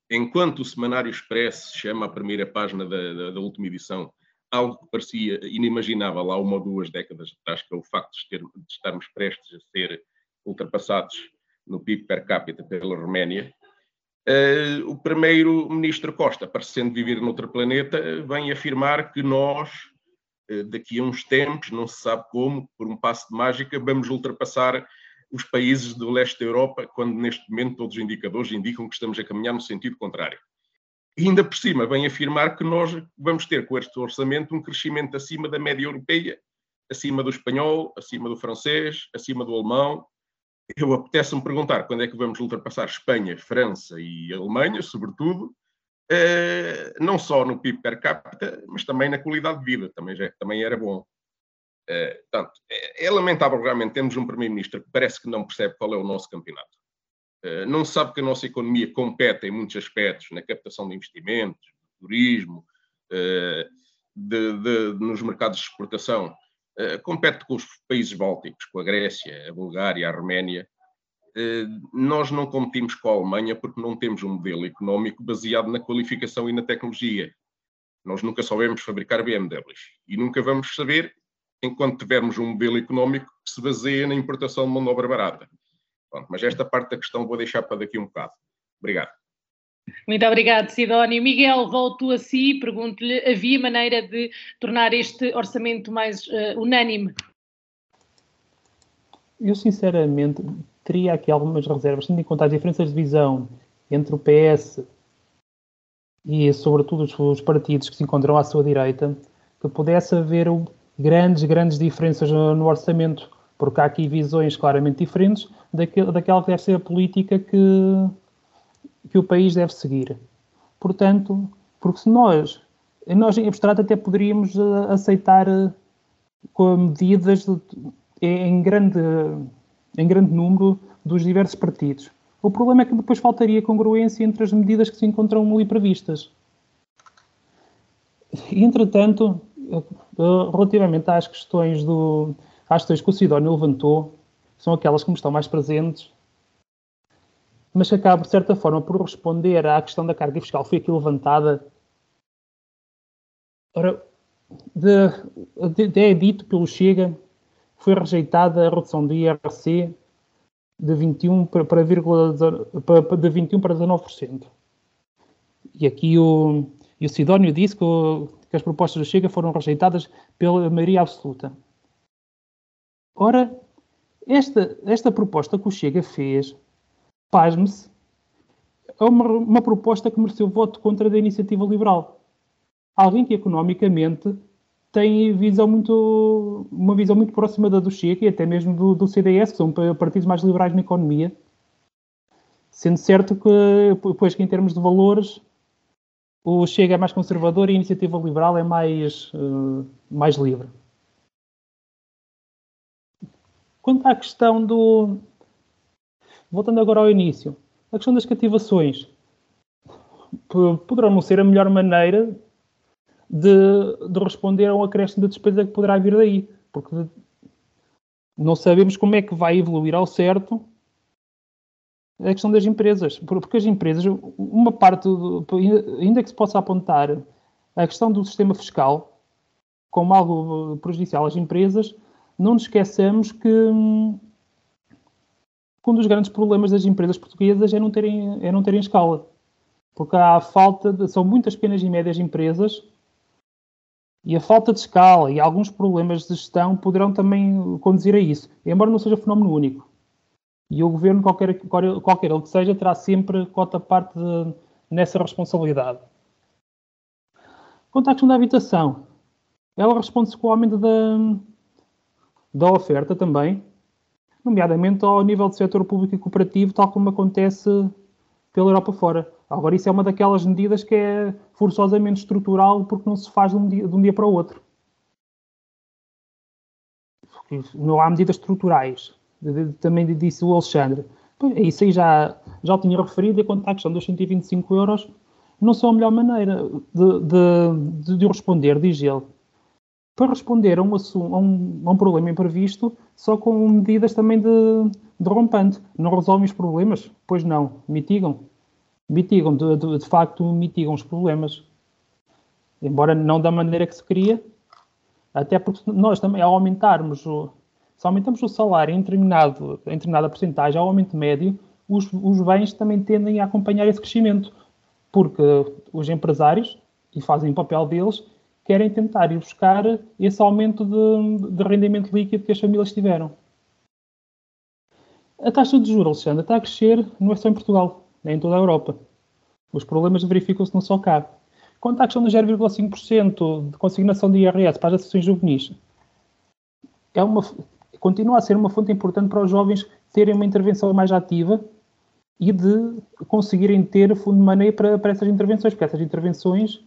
S2: Enquanto o Semanário Express chama a primeira página da, da, da última edição algo que parecia inimaginável há uma ou duas décadas atrás, que é o facto de, ter, de estarmos prestes a ser ultrapassados no PIB per capita pela Roménia, uh, o primeiro-ministro Costa, parecendo viver noutro planeta, vem afirmar que nós, daqui a uns tempos, não se sabe como, por um passo de mágica, vamos ultrapassar os países do leste da Europa, quando neste momento todos os indicadores indicam que estamos a caminhar no sentido contrário. E ainda por cima, vem afirmar que nós vamos ter com este orçamento um crescimento acima da média europeia, acima do espanhol, acima do francês, acima do alemão. Eu apetece-me perguntar quando é que vamos ultrapassar Espanha, França e Alemanha, sobretudo, eh, não só no PIB per capita, mas também na qualidade de vida, também, já, também era bom. Uh, portanto, é, é, lamentável realmente termos um Primeiro-Ministro que parece que não percebe qual é o nosso campeonato. Uh, não sabe que a nossa economia compete em muitos aspectos, na captação de investimentos, turismo, de, de, nos mercados de exportação. compete com os países bálticos, com a Grécia, a Bulgária, a Arménia. Nós não competimos com a Alemanha porque não temos um modelo económico baseado na qualificação e na tecnologia. Nós nunca soubemos fabricar BMWs e nunca vamos saber enquanto tivermos um modelo económico que se baseia na importação de mão de obra barata. Pronto, mas esta parte da questão vou deixar para daqui um bocado. Obrigado.
S1: Muito obrigado, Sidónio. Miguel, volto a si, pergunto-lhe, havia maneira de tornar este orçamento mais uh, unânime?
S3: Eu, sinceramente, teria aqui algumas reservas, tendo em conta as diferenças de visão entre o PS e, sobretudo, os partidos que se encontram à sua direita, que pudesse haver grandes, grandes diferenças no, orçamento, porque há aqui visões claramente diferentes daquele, daquela que deve ser a política que, que o país deve seguir. Portanto, porque se nós, nós em abstrato até poderíamos eh, aceitar eh, com medidas de, em, grande, em grande número dos diversos partidos. O problema é que depois faltaria congruência entre as medidas que se encontram ali previstas. Entretanto, relativamente às questões do às questões que o Sidónio levantou, são aquelas que me estão mais presentes mas que acaba, de certa forma, por responder à questão da carga fiscal. Foi aqui levantada. Ora, de, de, é dito pelo Chega foi rejeitada a redução do IRC de 21 para, para, para, de 21 para 19%. E aqui o, e o Sidónio disse que, o, que as propostas do Chega foram rejeitadas pela maioria absoluta. Ora, esta, esta proposta que o Chega fez, pasme-se, é uma, uma proposta que mereceu voto contra da iniciativa liberal. Alguém que economicamente tem visão muito, uma visão muito próxima da do Chega e até mesmo do, do CDS, que são partidos mais liberais na economia. Sendo certo que, pois, que em termos de valores, o Chega é mais conservador e a iniciativa liberal é mais, uh, mais livre. Quanto à questão do. Voltando agora ao início, a questão das cativações poderão não ser a melhor maneira de, de responder a um acréscimo de despesa que poderá vir daí, porque não sabemos como é que vai evoluir ao certo a questão das empresas, porque as empresas, uma parte, do, ainda que se possa apontar a questão do sistema fiscal como algo prejudicial às empresas, não nos esqueçamos que, um dos grandes problemas das empresas portuguesas é não terem, é não terem escala. Porque há falta de, são muitas pequenas e médias empresas e a falta de escala e alguns problemas de gestão poderão também conduzir a isso, embora não seja fenómeno único. E o governo, qualquer, qualquer ele que seja, terá sempre cota parte nessa responsabilidade. Quanto à questão da habitação, ela responde-se com o aumento da, da oferta também, nomeadamente ao nível do setor público e cooperativo, tal como acontece pela Europa fora. Agora, isso é uma daquelas medidas que é forçosamente estrutural porque não se faz de um dia, de um dia para o outro. Não há medidas estruturais. Também disse o Alexandre. É isso aí já, já o tinha referido, e quanto à questão dos 125 euros, não são a melhor maneira de, de, de responder, diz ele. Para responder a um, a, um, a um problema imprevisto, só com medidas também de, de rompante. Não resolvem os problemas? Pois não, mitigam mitigam, de, de, facto, mitigam os problemas. Embora não da maneira que se queria, até porque nós também, ao aumentarmos o, se aumentamos o salário em, determinado, em determinada porcentagem, ao aumento médio, os, os bens também tendem a acompanhar esse crescimento, porque os empresários, e fazem o papel deles, querem tentar ir buscar esse aumento de, de rendimento líquido que as famílias tiveram. A taxa de juros, Alexandre, está a crescer não é só em Portugal em toda a Europa. Os problemas verificam-se não só cá. Quanto à questão dos 0,5% de consignação de IRS para as associações juvenis, é uma, continua a ser uma fonte importante para os jovens terem uma intervenção mais ativa e de conseguirem ter fundo de maneio para, para essas intervenções, porque essas intervenções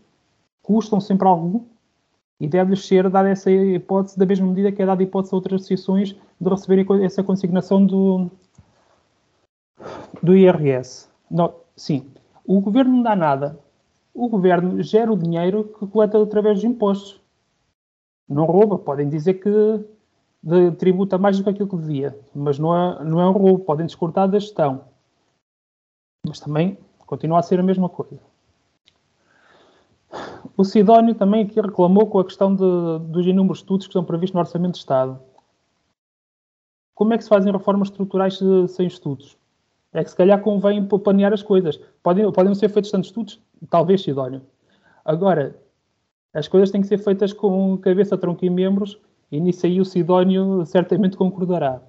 S3: custam sempre algum e deve-lhes ser dada essa hipótese, da mesma medida que é dada a hipótese a outras associações de receberem essa consignação do, do IRS. Não, sim, o governo não dá nada. O governo gera o dinheiro que coleta através dos impostos. Não rouba. Podem dizer que tributa mais do que aquilo que devia, mas não é, não é um roubo. Podem descortar da gestão. Mas também continua a ser a mesma coisa. O Sidónio também aqui reclamou com a questão de, dos inúmeros estudos que estão previstos no Orçamento de Estado. Como é que se fazem reformas estruturais sem estudos? É que se calhar convém planear as coisas. Podem, podem ser feitos tantos estudos? Talvez, Sidónio. Agora, as coisas têm que ser feitas com cabeça, tronco e membros, e nisso aí o Sidónio certamente concordará.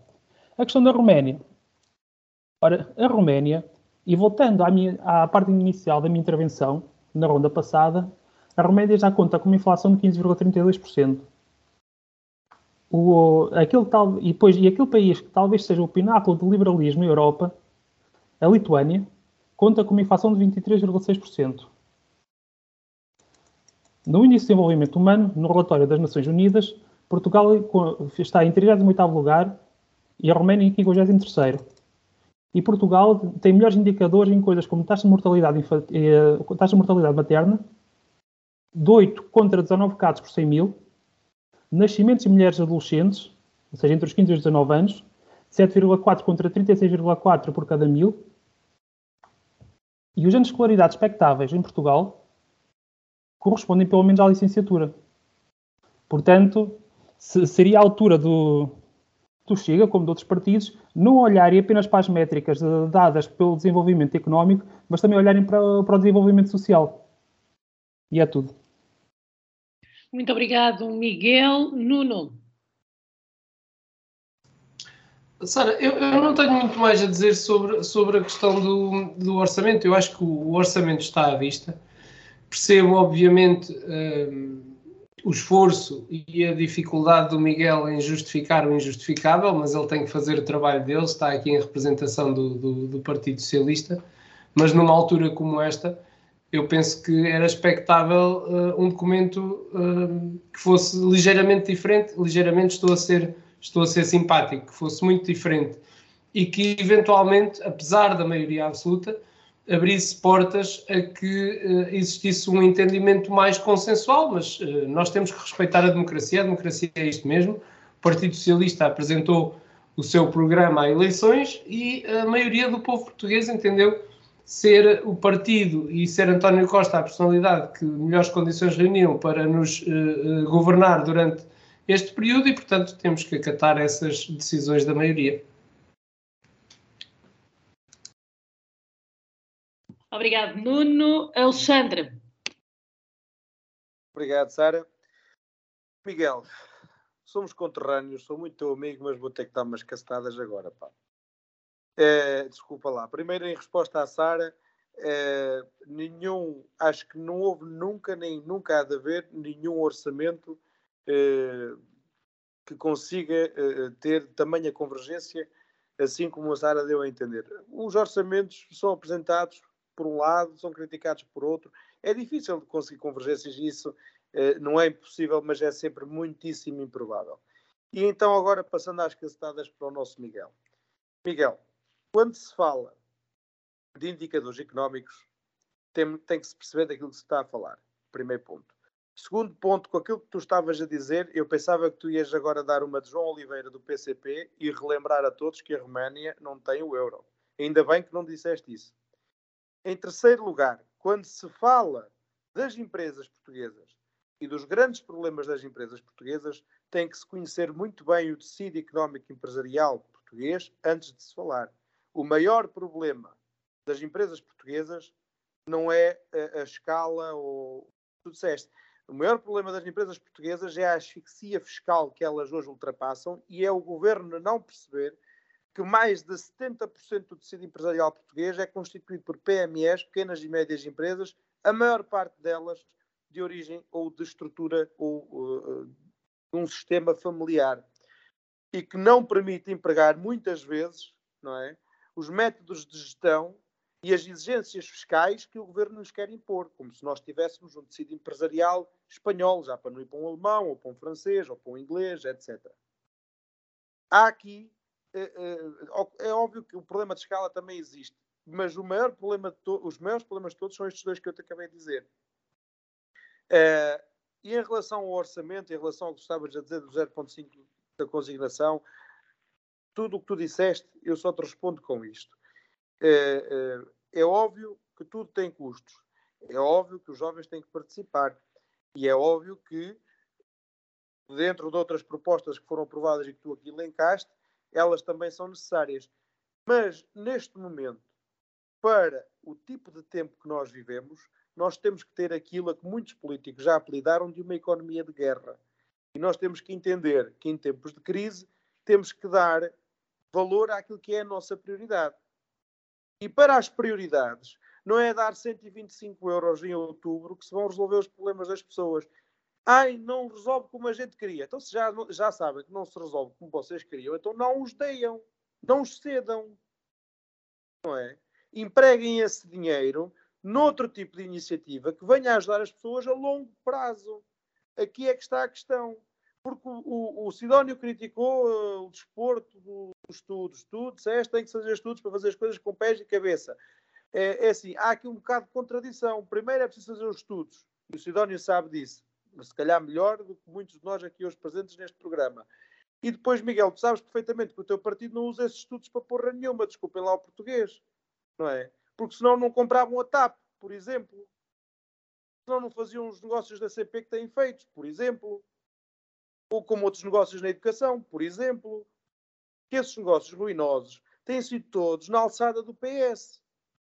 S3: A questão da Roménia. Ora, a Roménia, e voltando à, minha, à parte inicial da minha intervenção, na ronda passada, a Roménia já conta com uma inflação de 15,32%. O, aquele tal, e, depois, e aquele país que talvez seja o pináculo do liberalismo na Europa a Lituânia conta com uma inflação de 23,6%. No índice de desenvolvimento humano, no relatório das Nações Unidas, Portugal está em 38º lugar e a Roménia em 53º. E Portugal tem melhores indicadores em coisas como taxa de mortalidade, eh, taxa de mortalidade materna, de 8 contra 19 casos por 100 mil, nascimentos de mulheres adolescentes, ou seja, entre os 15 e os 19 anos, 7,4 contra 36,4 por cada mil, E os anos de escolaridade expectáveis em Portugal correspondem pelo menos à licenciatura. Portanto, se, seria a altura do, do Chega, como de outros partidos, não olharem apenas para as métricas dadas pelo desenvolvimento económico, mas também olharem para, para o desenvolvimento social. E é tudo.
S1: Muito obrigado, Miguel. Nuno.
S4: Sara, eu, eu, não tenho muito mais a dizer sobre, sobre a questão do, do orçamento. Eu acho que o orçamento está à vista. Percebo, obviamente, um, o esforço e a dificuldade do Miguel em justificar o injustificável, mas ele tem que fazer o trabalho dele. Está aqui em representação do, do, do Partido Socialista. Mas numa altura como esta, eu penso que era expectável uh, um documento uh, que fosse ligeiramente diferente. Ligeiramente estou a ser estou a ser simpático, que fosse muito diferente e que eventualmente, apesar da maioria absoluta, abrisse portas a que uh, existisse um entendimento mais consensual, mas uh, nós temos que respeitar a democracia, a democracia é isto mesmo. O Partido Socialista apresentou o seu programa a eleições e a maioria do povo português entendeu ser o partido e ser António Costa a personalidade que melhores condições reuniam para nos uh, governar durante este período e, portanto, temos que acatar essas decisões da maioria.
S1: Obrigado, Nuno. Alexandre.
S5: Obrigado, Sara. Miguel, somos conterrâneos, sou muito teu amigo, mas vou ter que dar umas castadas agora, pá. É, desculpa lá. Primeiro, em resposta à Sara, é, nenhum, acho que não houve nunca, nem nunca há de haver nenhum orçamento que consiga eh, ter tamanha convergência, assim como a Sara deu a entender. Os orçamentos são apresentados por um lado, são criticados por outro. É difícil conseguir convergências e isso eh, não é impossível, mas é sempre muitíssimo improvável. E então, agora passando às cacetadas para o nosso Miguel. Miguel, quando se fala de indicadores económicos, tem, tem que se perceber daquilo que se está a falar. Primeiro ponto. Segundo ponto, com aquilo que tu estavas a dizer, eu pensava que tu ias agora dar uma de João Oliveira do PCP e relembrar a todos que a Roménia não tem o euro. Ainda bem que não disseste isso. Em terceiro lugar, quando se fala das empresas portuguesas e dos grandes problemas das empresas portuguesas, tem que se conhecer muito bem o tecido económico empresarial português antes de se falar. O maior problema das empresas portuguesas não é a, a escala ou tu disseste, o maior problema das empresas portuguesas é a asfixia fiscal que elas hoje ultrapassam e é o governo não perceber que mais de 70% do tecido empresarial português é constituído por PMEs, pequenas e médias empresas, a maior parte delas de origem ou de estrutura ou uh, de um sistema familiar e que não permite empregar muitas vezes, não é, os métodos de gestão e as exigências fiscais que o governo nos quer impor, como se nós tivéssemos um tecido empresarial espanhol, já para não ir para um alemão, ou para um francês, ou para um inglês, etc. Há aqui, é, é, é óbvio que o problema de escala também existe, mas maior os maiores problemas de todos são estes dois que eu te acabei de dizer. É, e em relação ao orçamento, em relação ao que estavas a dizer do 0,5 da consignação, tudo o que tu disseste, eu só te respondo com isto é, é, é óbvio que tudo tem custos. É óbvio que os jovens têm que participar. E é óbvio que, dentro de outras propostas que foram aprovadas e que tu aqui elencaste, elas também são necessárias. Mas, neste momento, para o tipo de tempo que nós vivemos, nós temos que ter aquilo a que muitos políticos já apelidaram de uma economia de guerra. E nós temos que entender que, em tempos de crise, temos que dar valor àquilo que é a nossa prioridade. E para as prioridades, não é dar 125 euros em outubro que se vão resolver os problemas das pessoas. Ai, não resolve como a gente queria. Então, se já, já sabem que não se resolve como vocês queriam, então não os deem, não os cedam. Não é? Empreguem esse dinheiro noutro tipo de iniciativa que venha ajudar as pessoas a longo prazo. Aqui é que está a questão porque o, o, Sidónio criticou uh, o desporto, os estudos, tu disseste tem que fazer estudos para fazer as coisas com pés e cabeça. É, é, assim, há aqui um bocado de contradição. Primeiro é preciso fazer os estudos, e o Sidónio sabe disso, se calhar melhor do que muitos de nós aqui hoje presentes neste programa. E depois, Miguel, tu sabes perfeitamente que o teu partido não usa esses estudos para porra nenhuma, desculpem lá o português, não é? porque senão não compravam a TAP, por exemplo. Senão não faziam os negócios da CP que têm feitos, por exemplo. Ou como outros negócios na educação, por exemplo. Que esses negócios ruinosos têm sido todos na alçada do PS.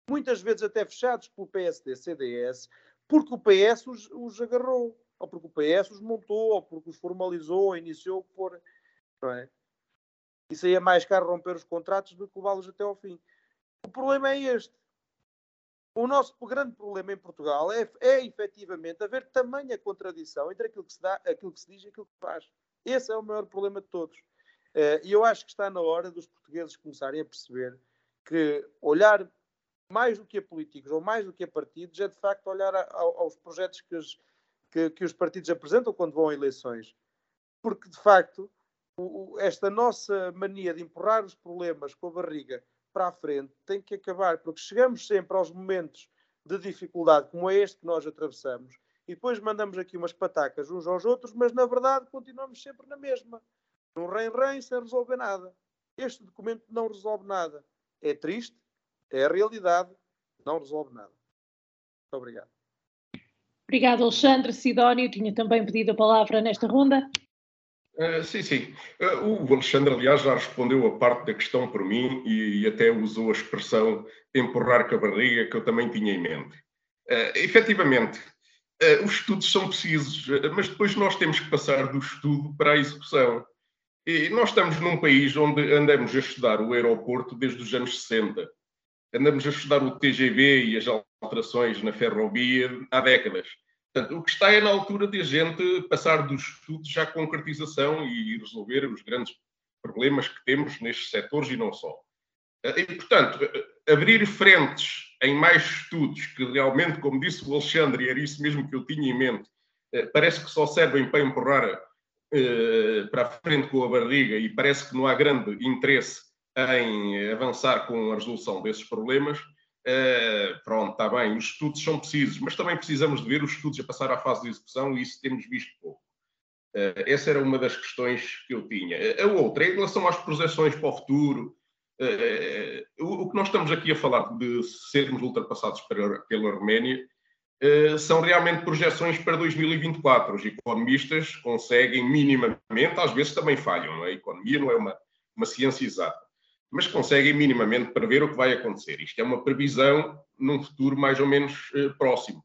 S5: Muitas vezes até fechados pelo PSD, CDS, porque o PS os, os agarrou, ou porque o PS os montou, ou porque os formalizou, ou iniciou o que for. Não é? Isso aí é mais caro romper os contratos do que levá-los até ao fim. O problema é este. O nosso grande problema em Portugal é, é efetivamente haver tamanha contradição entre aquilo que se dá, aquilo que se diz e aquilo que se faz. Esse é o maior problema de todos. Uh, e eu acho que está na hora dos portugueses começarem a perceber que olhar mais do que a políticos ou mais do que a partidos é de facto olhar a, a, aos projetos que os, que, que os partidos apresentam quando vão a eleições. Porque de facto o, esta nossa mania de empurrar os problemas com a barriga para a frente tem que acabar, porque chegamos sempre aos momentos de dificuldade como é este que nós atravessamos e depois mandamos aqui umas patacas uns aos outros, mas na verdade continuamos sempre na mesma. Num rem-rem sem resolver nada. Este documento não resolve nada. É triste, é a realidade, não resolve nada. Muito obrigado.
S1: Obrigado, Alexandre. Sidónio tinha também pedido a palavra nesta ronda.
S2: Uh, sim, sim. Uh, o Alexandre, aliás, já respondeu a parte da questão por mim e, e, até usou a expressão empurrar com a barriga, que eu também tinha em mente. Uh, efetivamente, uh, os estudos são precisos, mas depois nós temos que passar do estudo para a execução. E nós estamos num país onde andamos a estudar o aeroporto desde os anos 60 andamos a estudar o TGV e as alterações na ferrovia há décadas. Portanto, o que está é na altura de a gente passar dos estudos à concretização e resolver os grandes problemas que temos nestes setores e não só. E, portanto, abrir frentes em mais estudos que realmente, como disse o Alexandre, era isso mesmo que eu tinha em mente, eh, parece que só servem para empurrar eh, para a frente com a barriga e parece que não há grande interesse em avançar com a resolução desses problemas, uh, pronto, está bem, os estudos são precisos, mas também precisamos de ver os estudos a passar à fase de execução e isso temos visto pouco. Uh, essa era uma das questões que eu tinha. A outra, em relação às projeções para o futuro, uh, o, o, que nós estamos aqui a falar de sermos ultrapassados pela, Roménia são realmente projeções para 2024. Os economistas conseguem minimamente, às vezes também falham, é? A economia não é uma, uma ciência exata mas conseguem minimamente prever o que vai acontecer. Isto é uma previsão num futuro mais ou menos eh, próximo.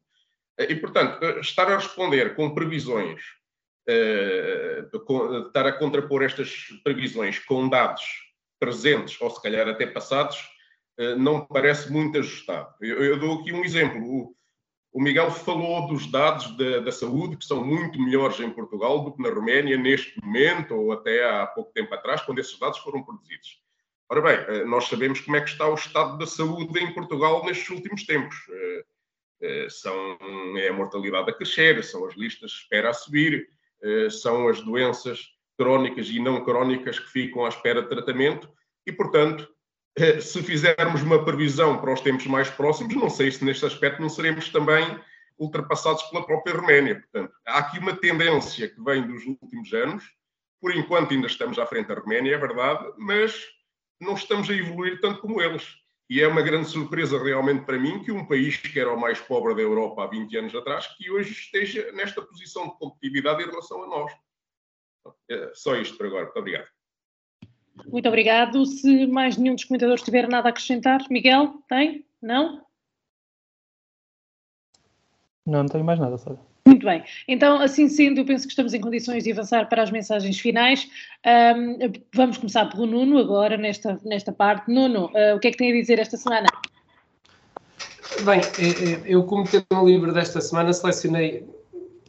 S2: Eh, e, portanto, eh, estar a responder com previsões, estar a contrapor estas previsões com dados presentes ou se calhar até passados, não parece muito ajustado. Eu, eu dou aqui um exemplo. O, o Miguel falou dos dados da, da, saúde, que são muito melhores em Portugal do que na Roménia neste momento, ou até há pouco tempo atrás, quando esses dados foram produzidos. Ora bem, eh, nós sabemos como é que está o estado da saúde em Portugal nestes últimos tempos. Eh, eh, são, é a mortalidade a crescer, são as listas de espera a subir, são as doenças crónicas e não crónicas que ficam à espera de tratamento e, portanto, se fizermos uma previsão para os tempos mais próximos, não sei se neste aspecto não seremos também ultrapassados pela própria Roménia. Portanto, há aqui uma tendência que vem dos últimos anos. Por enquanto ainda estamos à frente da Roménia, é verdade, mas não estamos a evoluir tanto como eles. E é uma grande surpresa realmente para mim que um país que era o mais pobre da Europa há 20 anos atrás, que hoje esteja nesta posição de competitividade em relação a nós. É só isto por agora. Muito obrigado.
S1: Muito obrigado. Se mais nenhum dos comentadores tiver nada a acrescentar, Miguel, tem? Não?
S3: Não, não tenho mais nada, sabe?
S1: Muito bem. Então, assim sendo, eu penso que estamos em condições de avançar para as mensagens finais. Um, vamos começar pelo Nuno agora, nesta, nesta parte. Nuno, uh, o que é que tem a dizer esta semana?
S4: Bem, é, é, eu, como tema livre desta semana, selecionei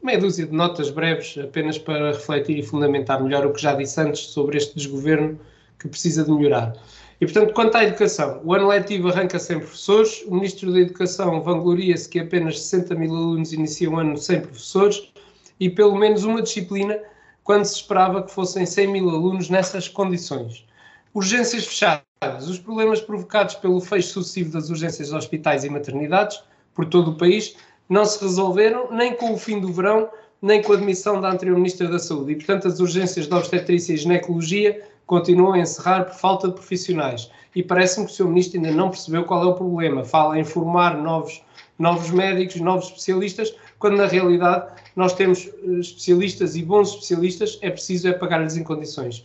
S4: meia dúzia de notas breves, apenas para refletir e fundamentar melhor o que já disse antes sobre este desgoverno que precisa de melhorar. E, portanto, quanto à educação, o ano letivo arranca sem professores, o Ministro da Educação vangloria-se que apenas 60 mil alunos iniciam o ano sem professores e pelo menos uma disciplina quando se esperava que fossem 100 mil alunos nessas condições. Urgências fechadas, os problemas provocados pelo fecho sucessivo das urgências de hospitais e maternidades por todo o país não se resolveram nem com o fim do verão, nem com a admissão da anterior Ministra da Saúde. E, portanto, as urgências de obstetrícia e ginecologia continuam a encerrar por falta de profissionais. E parece-me que o Sr. Ministro ainda não percebeu qual é o problema. Fala em formar novos, novos médicos, novos especialistas, quando na realidade nós temos eh, especialistas e bons especialistas, é preciso é pagar-lhes em condições.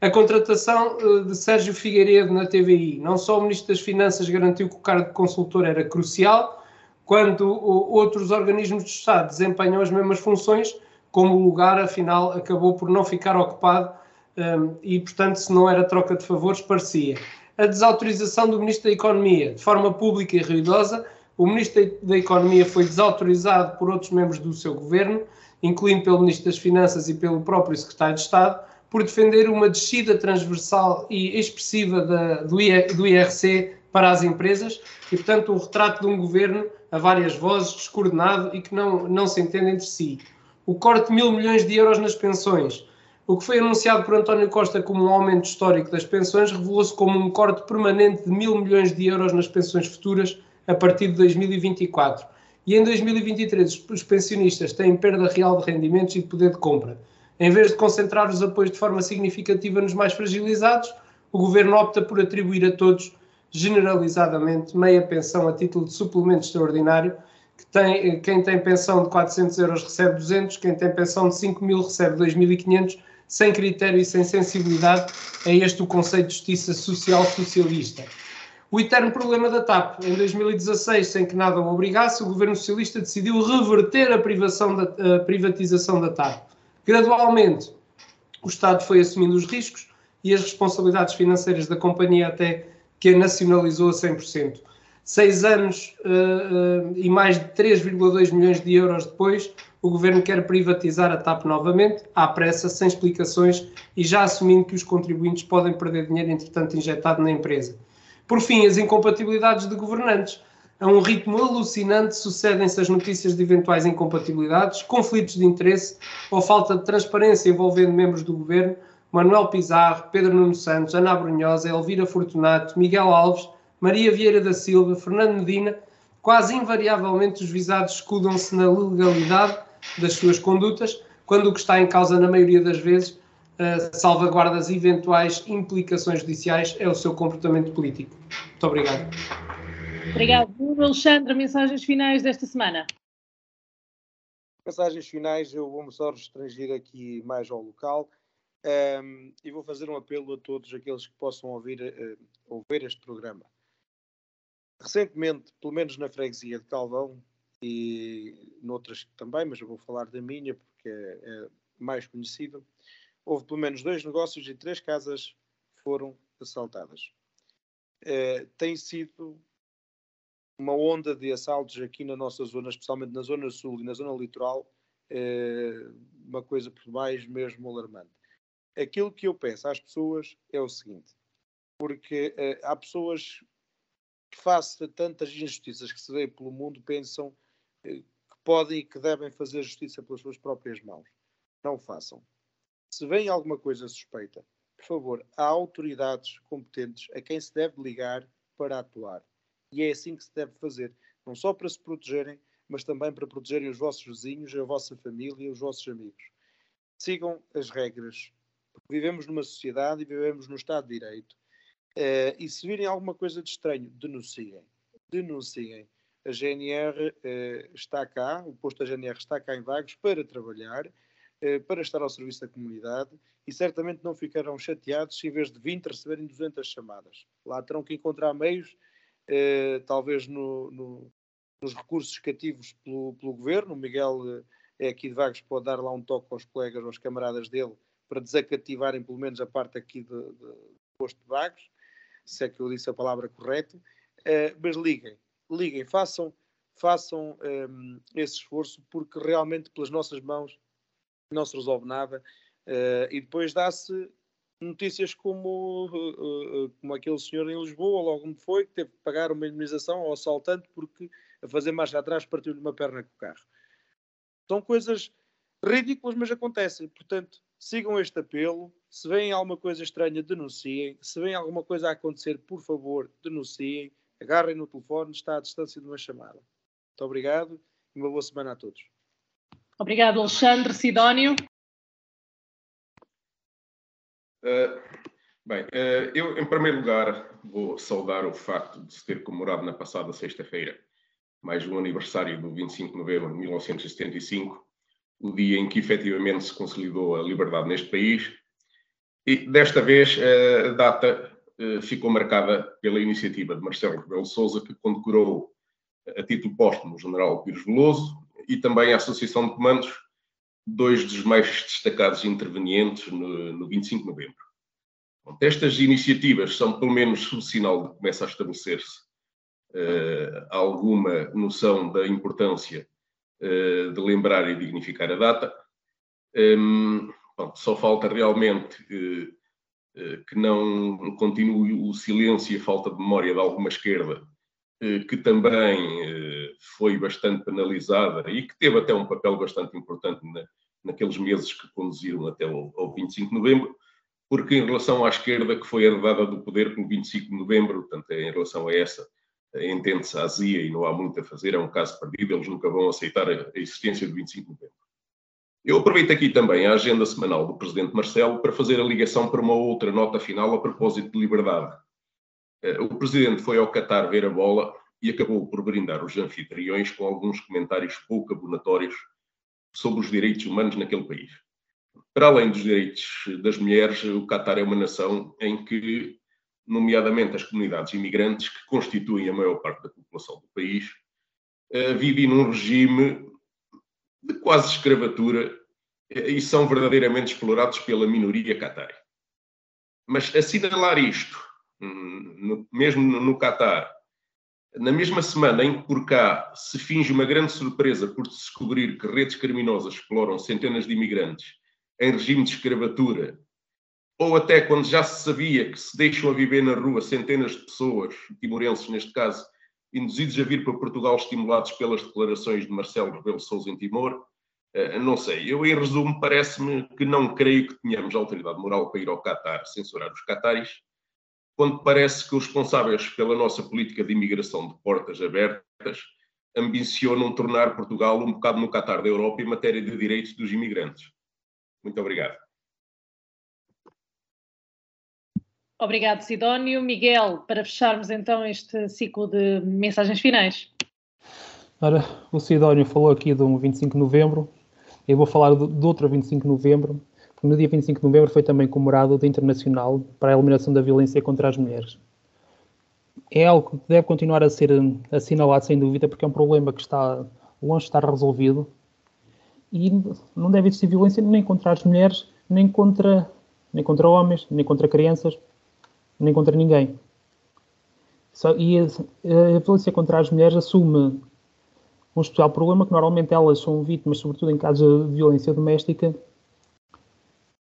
S4: A contratação eh, de Sérgio Figueiredo na TVI, não só o Ministro das Finanças garantiu que o cargo de consultor era crucial, quando outros organismos do Estado desempenham as mesmas funções, como o lugar, afinal, acabou por não ficar ocupado um, e, portanto, se não era troca de favores, parecia. A desautorização do Ministro da Economia, de forma pública e ruidosa, o Ministro da Economia foi desautorizado por outros membros do seu governo, incluindo pelo Ministro das Finanças e pelo próprio Secretário de Estado, por defender uma descida transversal e expressiva da, do, do IRC para as empresas e, portanto, um retrato de um governo a várias vozes, descoordenado e que não, não se entende entre si. O corte de mil milhões de euros nas pensões, o que foi anunciado por António Costa como um aumento histórico das pensões revelou-se como um corte permanente de mil milhões de euros nas pensões futuras a partir de 2024. E em 2023 os pensionistas têm perda real de rendimentos e de poder de compra. Em vez de concentrar os apoios de forma significativa nos mais fragilizados, o governo opta por atribuir a todos, generalizadamente, meia pensão a título de suplemento extraordinário que tem, quem tem pensão de 400 euros recebe 200, quem tem pensão de 5 mil recebe 2.500, sem critério e sem sensibilidade. É este o conceito de justiça social socialista. O eterno problema da TAP. Em 2016, sem que nada o obrigasse, o governo socialista decidiu reverter a, da, a privatização da TAP. Gradualmente, o Estado foi assumindo os riscos e as responsabilidades financeiras da companhia até que a nacionalizou a 100%. Seis anos uh, uh, e mais de 3,2 milhões de euros depois, o governo quer privatizar a TAP novamente, à pressa, sem explicações e já assumindo que os contribuintes podem perder dinheiro, entretanto, injetado na empresa. Por fim, as incompatibilidades de governantes. A um ritmo alucinante sucedem-se as notícias de eventuais incompatibilidades, conflitos de interesse ou falta de transparência envolvendo membros do governo, Manuel Pizarro, Pedro Nuno Santos, Ana Brunhosa, Elvira Fortunato, Miguel Alves, Maria Vieira da Silva, Fernando Medina, quase invariavelmente os visados escudam-se na legalidade das suas condutas, quando o que está em causa, na maioria das vezes, uh, salvaguardas eventuais implicações judiciais, é o seu comportamento político. Muito obrigado.
S1: Obrigado. Alexandre, mensagens finais desta semana.
S5: Mensagens finais, eu vou-me só restringir aqui mais ao local. Um, e vou fazer um apelo a todos aqueles que possam ouvir, uh, ouvir este programa. Recentemente, pelo menos na freguesia de Calvão e noutras também, mas eu vou falar da minha porque é, é mais conhecida, houve pelo menos dois negócios e três casas foram assaltadas. É, tem sido uma onda de assaltos aqui na nossa zona, especialmente na zona sul e na zona litoral, é uma coisa por mais mesmo alarmante. Aquilo que eu peço às pessoas é o seguinte, porque é, há pessoas que face a tantas injustiças que se vê pelo mundo, pensam que podem e que devem fazer justiça pelas suas próprias mãos. Não façam. Se vem alguma coisa suspeita, por favor, há autoridades competentes a quem se deve ligar para atuar. E é assim que se deve fazer. Não só para se protegerem, mas também para protegerem os vossos vizinhos, a vossa família e os vossos amigos. Sigam as regras. Vivemos numa sociedade e vivemos no Estado de Direito Uh, e se virem alguma coisa de estranho, denunciem. Denunciem. A GNR eh, está cá, o posto da GNR está cá em Vagos para trabalhar, uh, para estar ao serviço da comunidade e certamente não ficarão chateados se em vez de 20 receberem 200 chamadas. Lá terão que encontrar meios, talvez no, no, nos recursos cativos pelo, pelo, governo. O Miguel é aqui de Vagos, pode dar lá um toque aos colegas, aos camaradas dele, para desacativarem pelo menos a parte aqui do posto de Vagos se é que eu disse a palavra correta, mas liguem, liguem, façam, façam um, ehm, esse esforço, porque realmente pelas nossas mãos não se resolve nada. Uh, e depois dá-se notícias como, uh, como aquele senhor em Lisboa, logo onde foi, que teve que pagar uma indemnização ao assaltante porque a fazer marcha atrás partiu-lhe uma perna com o carro. São coisas ridículas, mas acontecem. Portanto, sigam este apelo. Se veem alguma coisa estranha, denunciem. Se veem alguma coisa a acontecer, por favor, denunciem. Agarrem no telefone, está à distância de uma chamada. Muito obrigado e uma boa semana a todos.
S1: Obrigado, Alexandre. Sidónio?
S2: Uh, Bem, eh, eu, em primeiro lugar, vou saudar o facto de se ter comemorado na passada sexta-feira mais um aniversário do 25 de novembro de 1975, o dia em que efetivamente se consolidou a liberdade neste país. E desta vez a data eh, ficou marcada pela iniciativa de Marcelo Rebelo Sousa, que condecorou a título póstumo o general Pires Veloso e também a Associação de Comandos, dois dos mais destacados intervenientes no, no 25 de novembro. Bom, estas iniciativas são pelo menos o sinal de que começa a estabelecer-se uh, alguma noção da importância uh, de lembrar e dignificar a data. Um, bom, só falta realmente uh, que não continue o silêncio e a falta de memória de alguma esquerda que também foi bastante penalizada e que teve até um papel bastante importante na, naqueles meses que conduziram até ao, ao 25 de novembro, porque em relação à esquerda que foi herdada do poder pelo 25 de novembro, portanto, em relação a essa, entende-se azia e não há muito a fazer, é um caso perdido, eles nunca vão aceitar a existência do 25 de novembro. Eu aproveito aqui também a agenda semanal do Presidente Marcelo para fazer a ligação para uma outra nota final a propósito de liberdade. Eh, o Presidente foi ao Qatar ver a bola e acabou por brindar os anfitriões com alguns comentários pouco abonatórios sobre os direitos humanos naquele país. Para além dos direitos das mulheres, o Qatar é uma nação em que nomeadamente as comunidades imigrantes, que constituem a maior parte da população do país, uh, vivem num regime de quase escravatura eh, e são verdadeiramente explorados pela minoria catari. Mas assinalar isto, hum, mesmo no Catar, na mesma semana em que por cá se finge uma grande surpresa por descobrir que redes criminosas exploram centenas de imigrantes em regime de escravatura ou até quando já se sabia que se deixam a viver na rua centenas de pessoas, timorenses neste caso, induzidos a vir para Portugal estimulados pelas declarações de Marcelo Rebelo Sousa em Timor, eh, não sei. Eu, em resumo, parece-me que não creio que tenhamos autoridade moral para ir ao Qatar censurar os cataris, quando parece que os responsáveis pela nossa política de imigração de portas abertas ambicionam tornar Portugal um bocado no Qatar da Europa em matéria de direitos dos imigrantes. Muito obrigado.
S1: Obrigado, Sidónio. Miguel, para fecharmos então este ciclo de mensagens finais.
S3: Ora, o Sidónio falou aqui de um 25 de novembro. Eu vou falar de outro 25 de novembro, porque no dia 25 de novembro foi também comemorado o Dia Internacional para a Eliminação da Violência contra as Mulheres. É algo que deve continuar a ser assinalado, sem dúvida, porque é um problema que está longe de estar resolvido e não deve existir violência nem contra as mulheres, nem contra, nem contra homens, nem contra crianças, nem contra ninguém. Só, e a, a violência contra as mulheres assume um especial problema que normalmente elas são vítimas, sobretudo em casos de violência doméstica,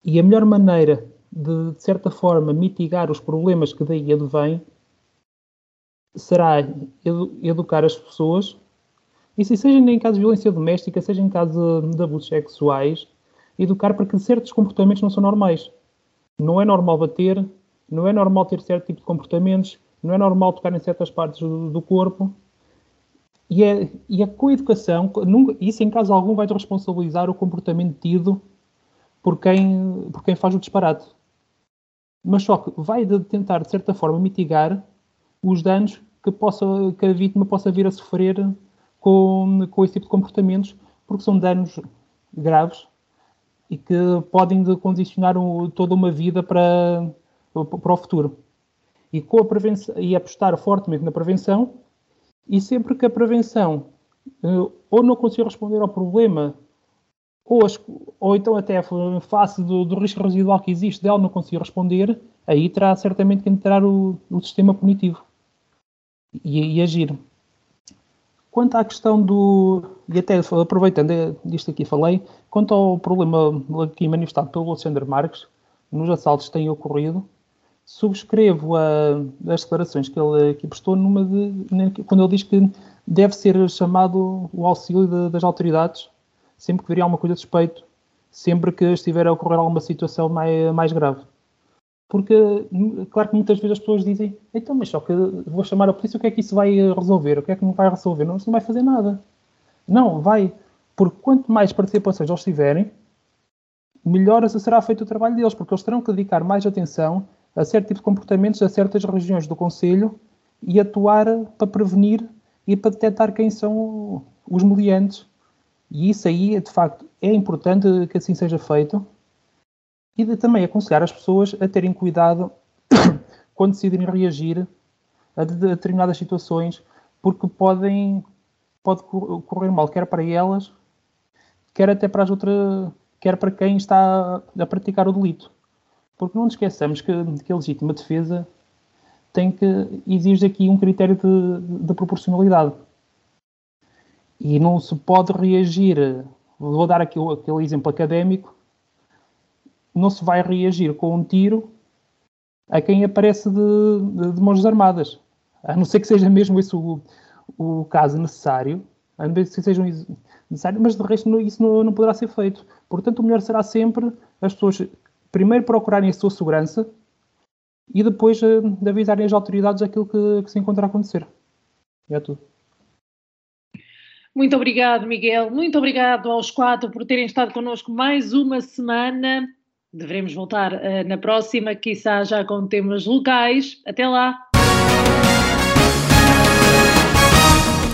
S3: e a melhor maneira de, de certa forma, mitigar os problemas que daí advêm será edu educar as pessoas, e se seja em casos de violência doméstica, seja em casos de abusos sexuais, educar para que certos comportamentos não são normais. Não é normal bater, não é normal ter certo tipo de comportamentos, não é normal tocar em certas partes do, do corpo. E, é, e a coeducação, isso em caso algum vai responsabilizar o comportamento tido por quem, por quem faz o disparate. Mas só que vai de tentar, de certa forma, mitigar os danos que, possa, que a vítima possa vir a sofrer com, com esse tipo de comportamentos, porque são danos graves e que podem condicionar toda uma vida para, para o futuro. E, com a prevenção, e apostar fortemente na prevenção, e sempre que a prevenção uh, ou não conseguir responder ao problema, ou, as, ou então até face do, do, risco residual que existe dela não conseguir responder, aí terá certamente que entrar o, o sistema punitivo e, e, agir. Quanto à questão do. E até aproveitando disto aqui falei, quanto ao problema aqui manifestado pelo Alexandre Marques, nos assaltos que têm ocorrido, subscrevo a, as declarações que ele aqui prestou numa de, quando ele diz que deve ser chamado o auxílio de, das autoridades sempre que viria alguma coisa de suspeito, sempre que estiver a ocorrer alguma situação mais, mais grave. Porque, claro que muitas vezes as pessoas dizem, então, mas só que vou chamar a polícia, o que é que isso vai resolver? O que é que não vai resolver? Não, isso não vai fazer nada. Não, vai. Porque quanto mais participações eles tiverem, melhor será feito o trabalho deles, porque eles terão que dedicar mais atenção a certo tipo de comportamentos a certas regiões do Conselho e atuar para prevenir e para detectar quem são os meliantes. E isso aí, de facto, é importante que assim seja feito. E de, também aconselhar as pessoas a terem cuidado quando decidirem reagir a determinadas situações, porque podem pode correr mal, quer para elas, quer até para as outras, quer para quem está a praticar o delito. Porque não nos esqueçamos que, que a legítima defesa tem que exige aqui um critério de, de proporcionalidade. E não se pode reagir, vou dar aqui aquele exemplo académico, não se vai reagir com um tiro a quem aparece de, de, de mãos armadas. A não ser que seja mesmo esse o, o caso necessário, a não ser que seja necessário, mas de resto isso não, não poderá ser feito. Portanto, o melhor será sempre as pessoas primeiro procurarem a sua segurança e depois uh, de avisarem as autoridades aquilo que, que se encontra a acontecer. É tudo.
S1: Muito obrigado, Miguel. Muito obrigado aos quatro por terem estado connosco mais uma semana. Devemos voltar uh, na próxima, quizá já com temas locais. Até lá!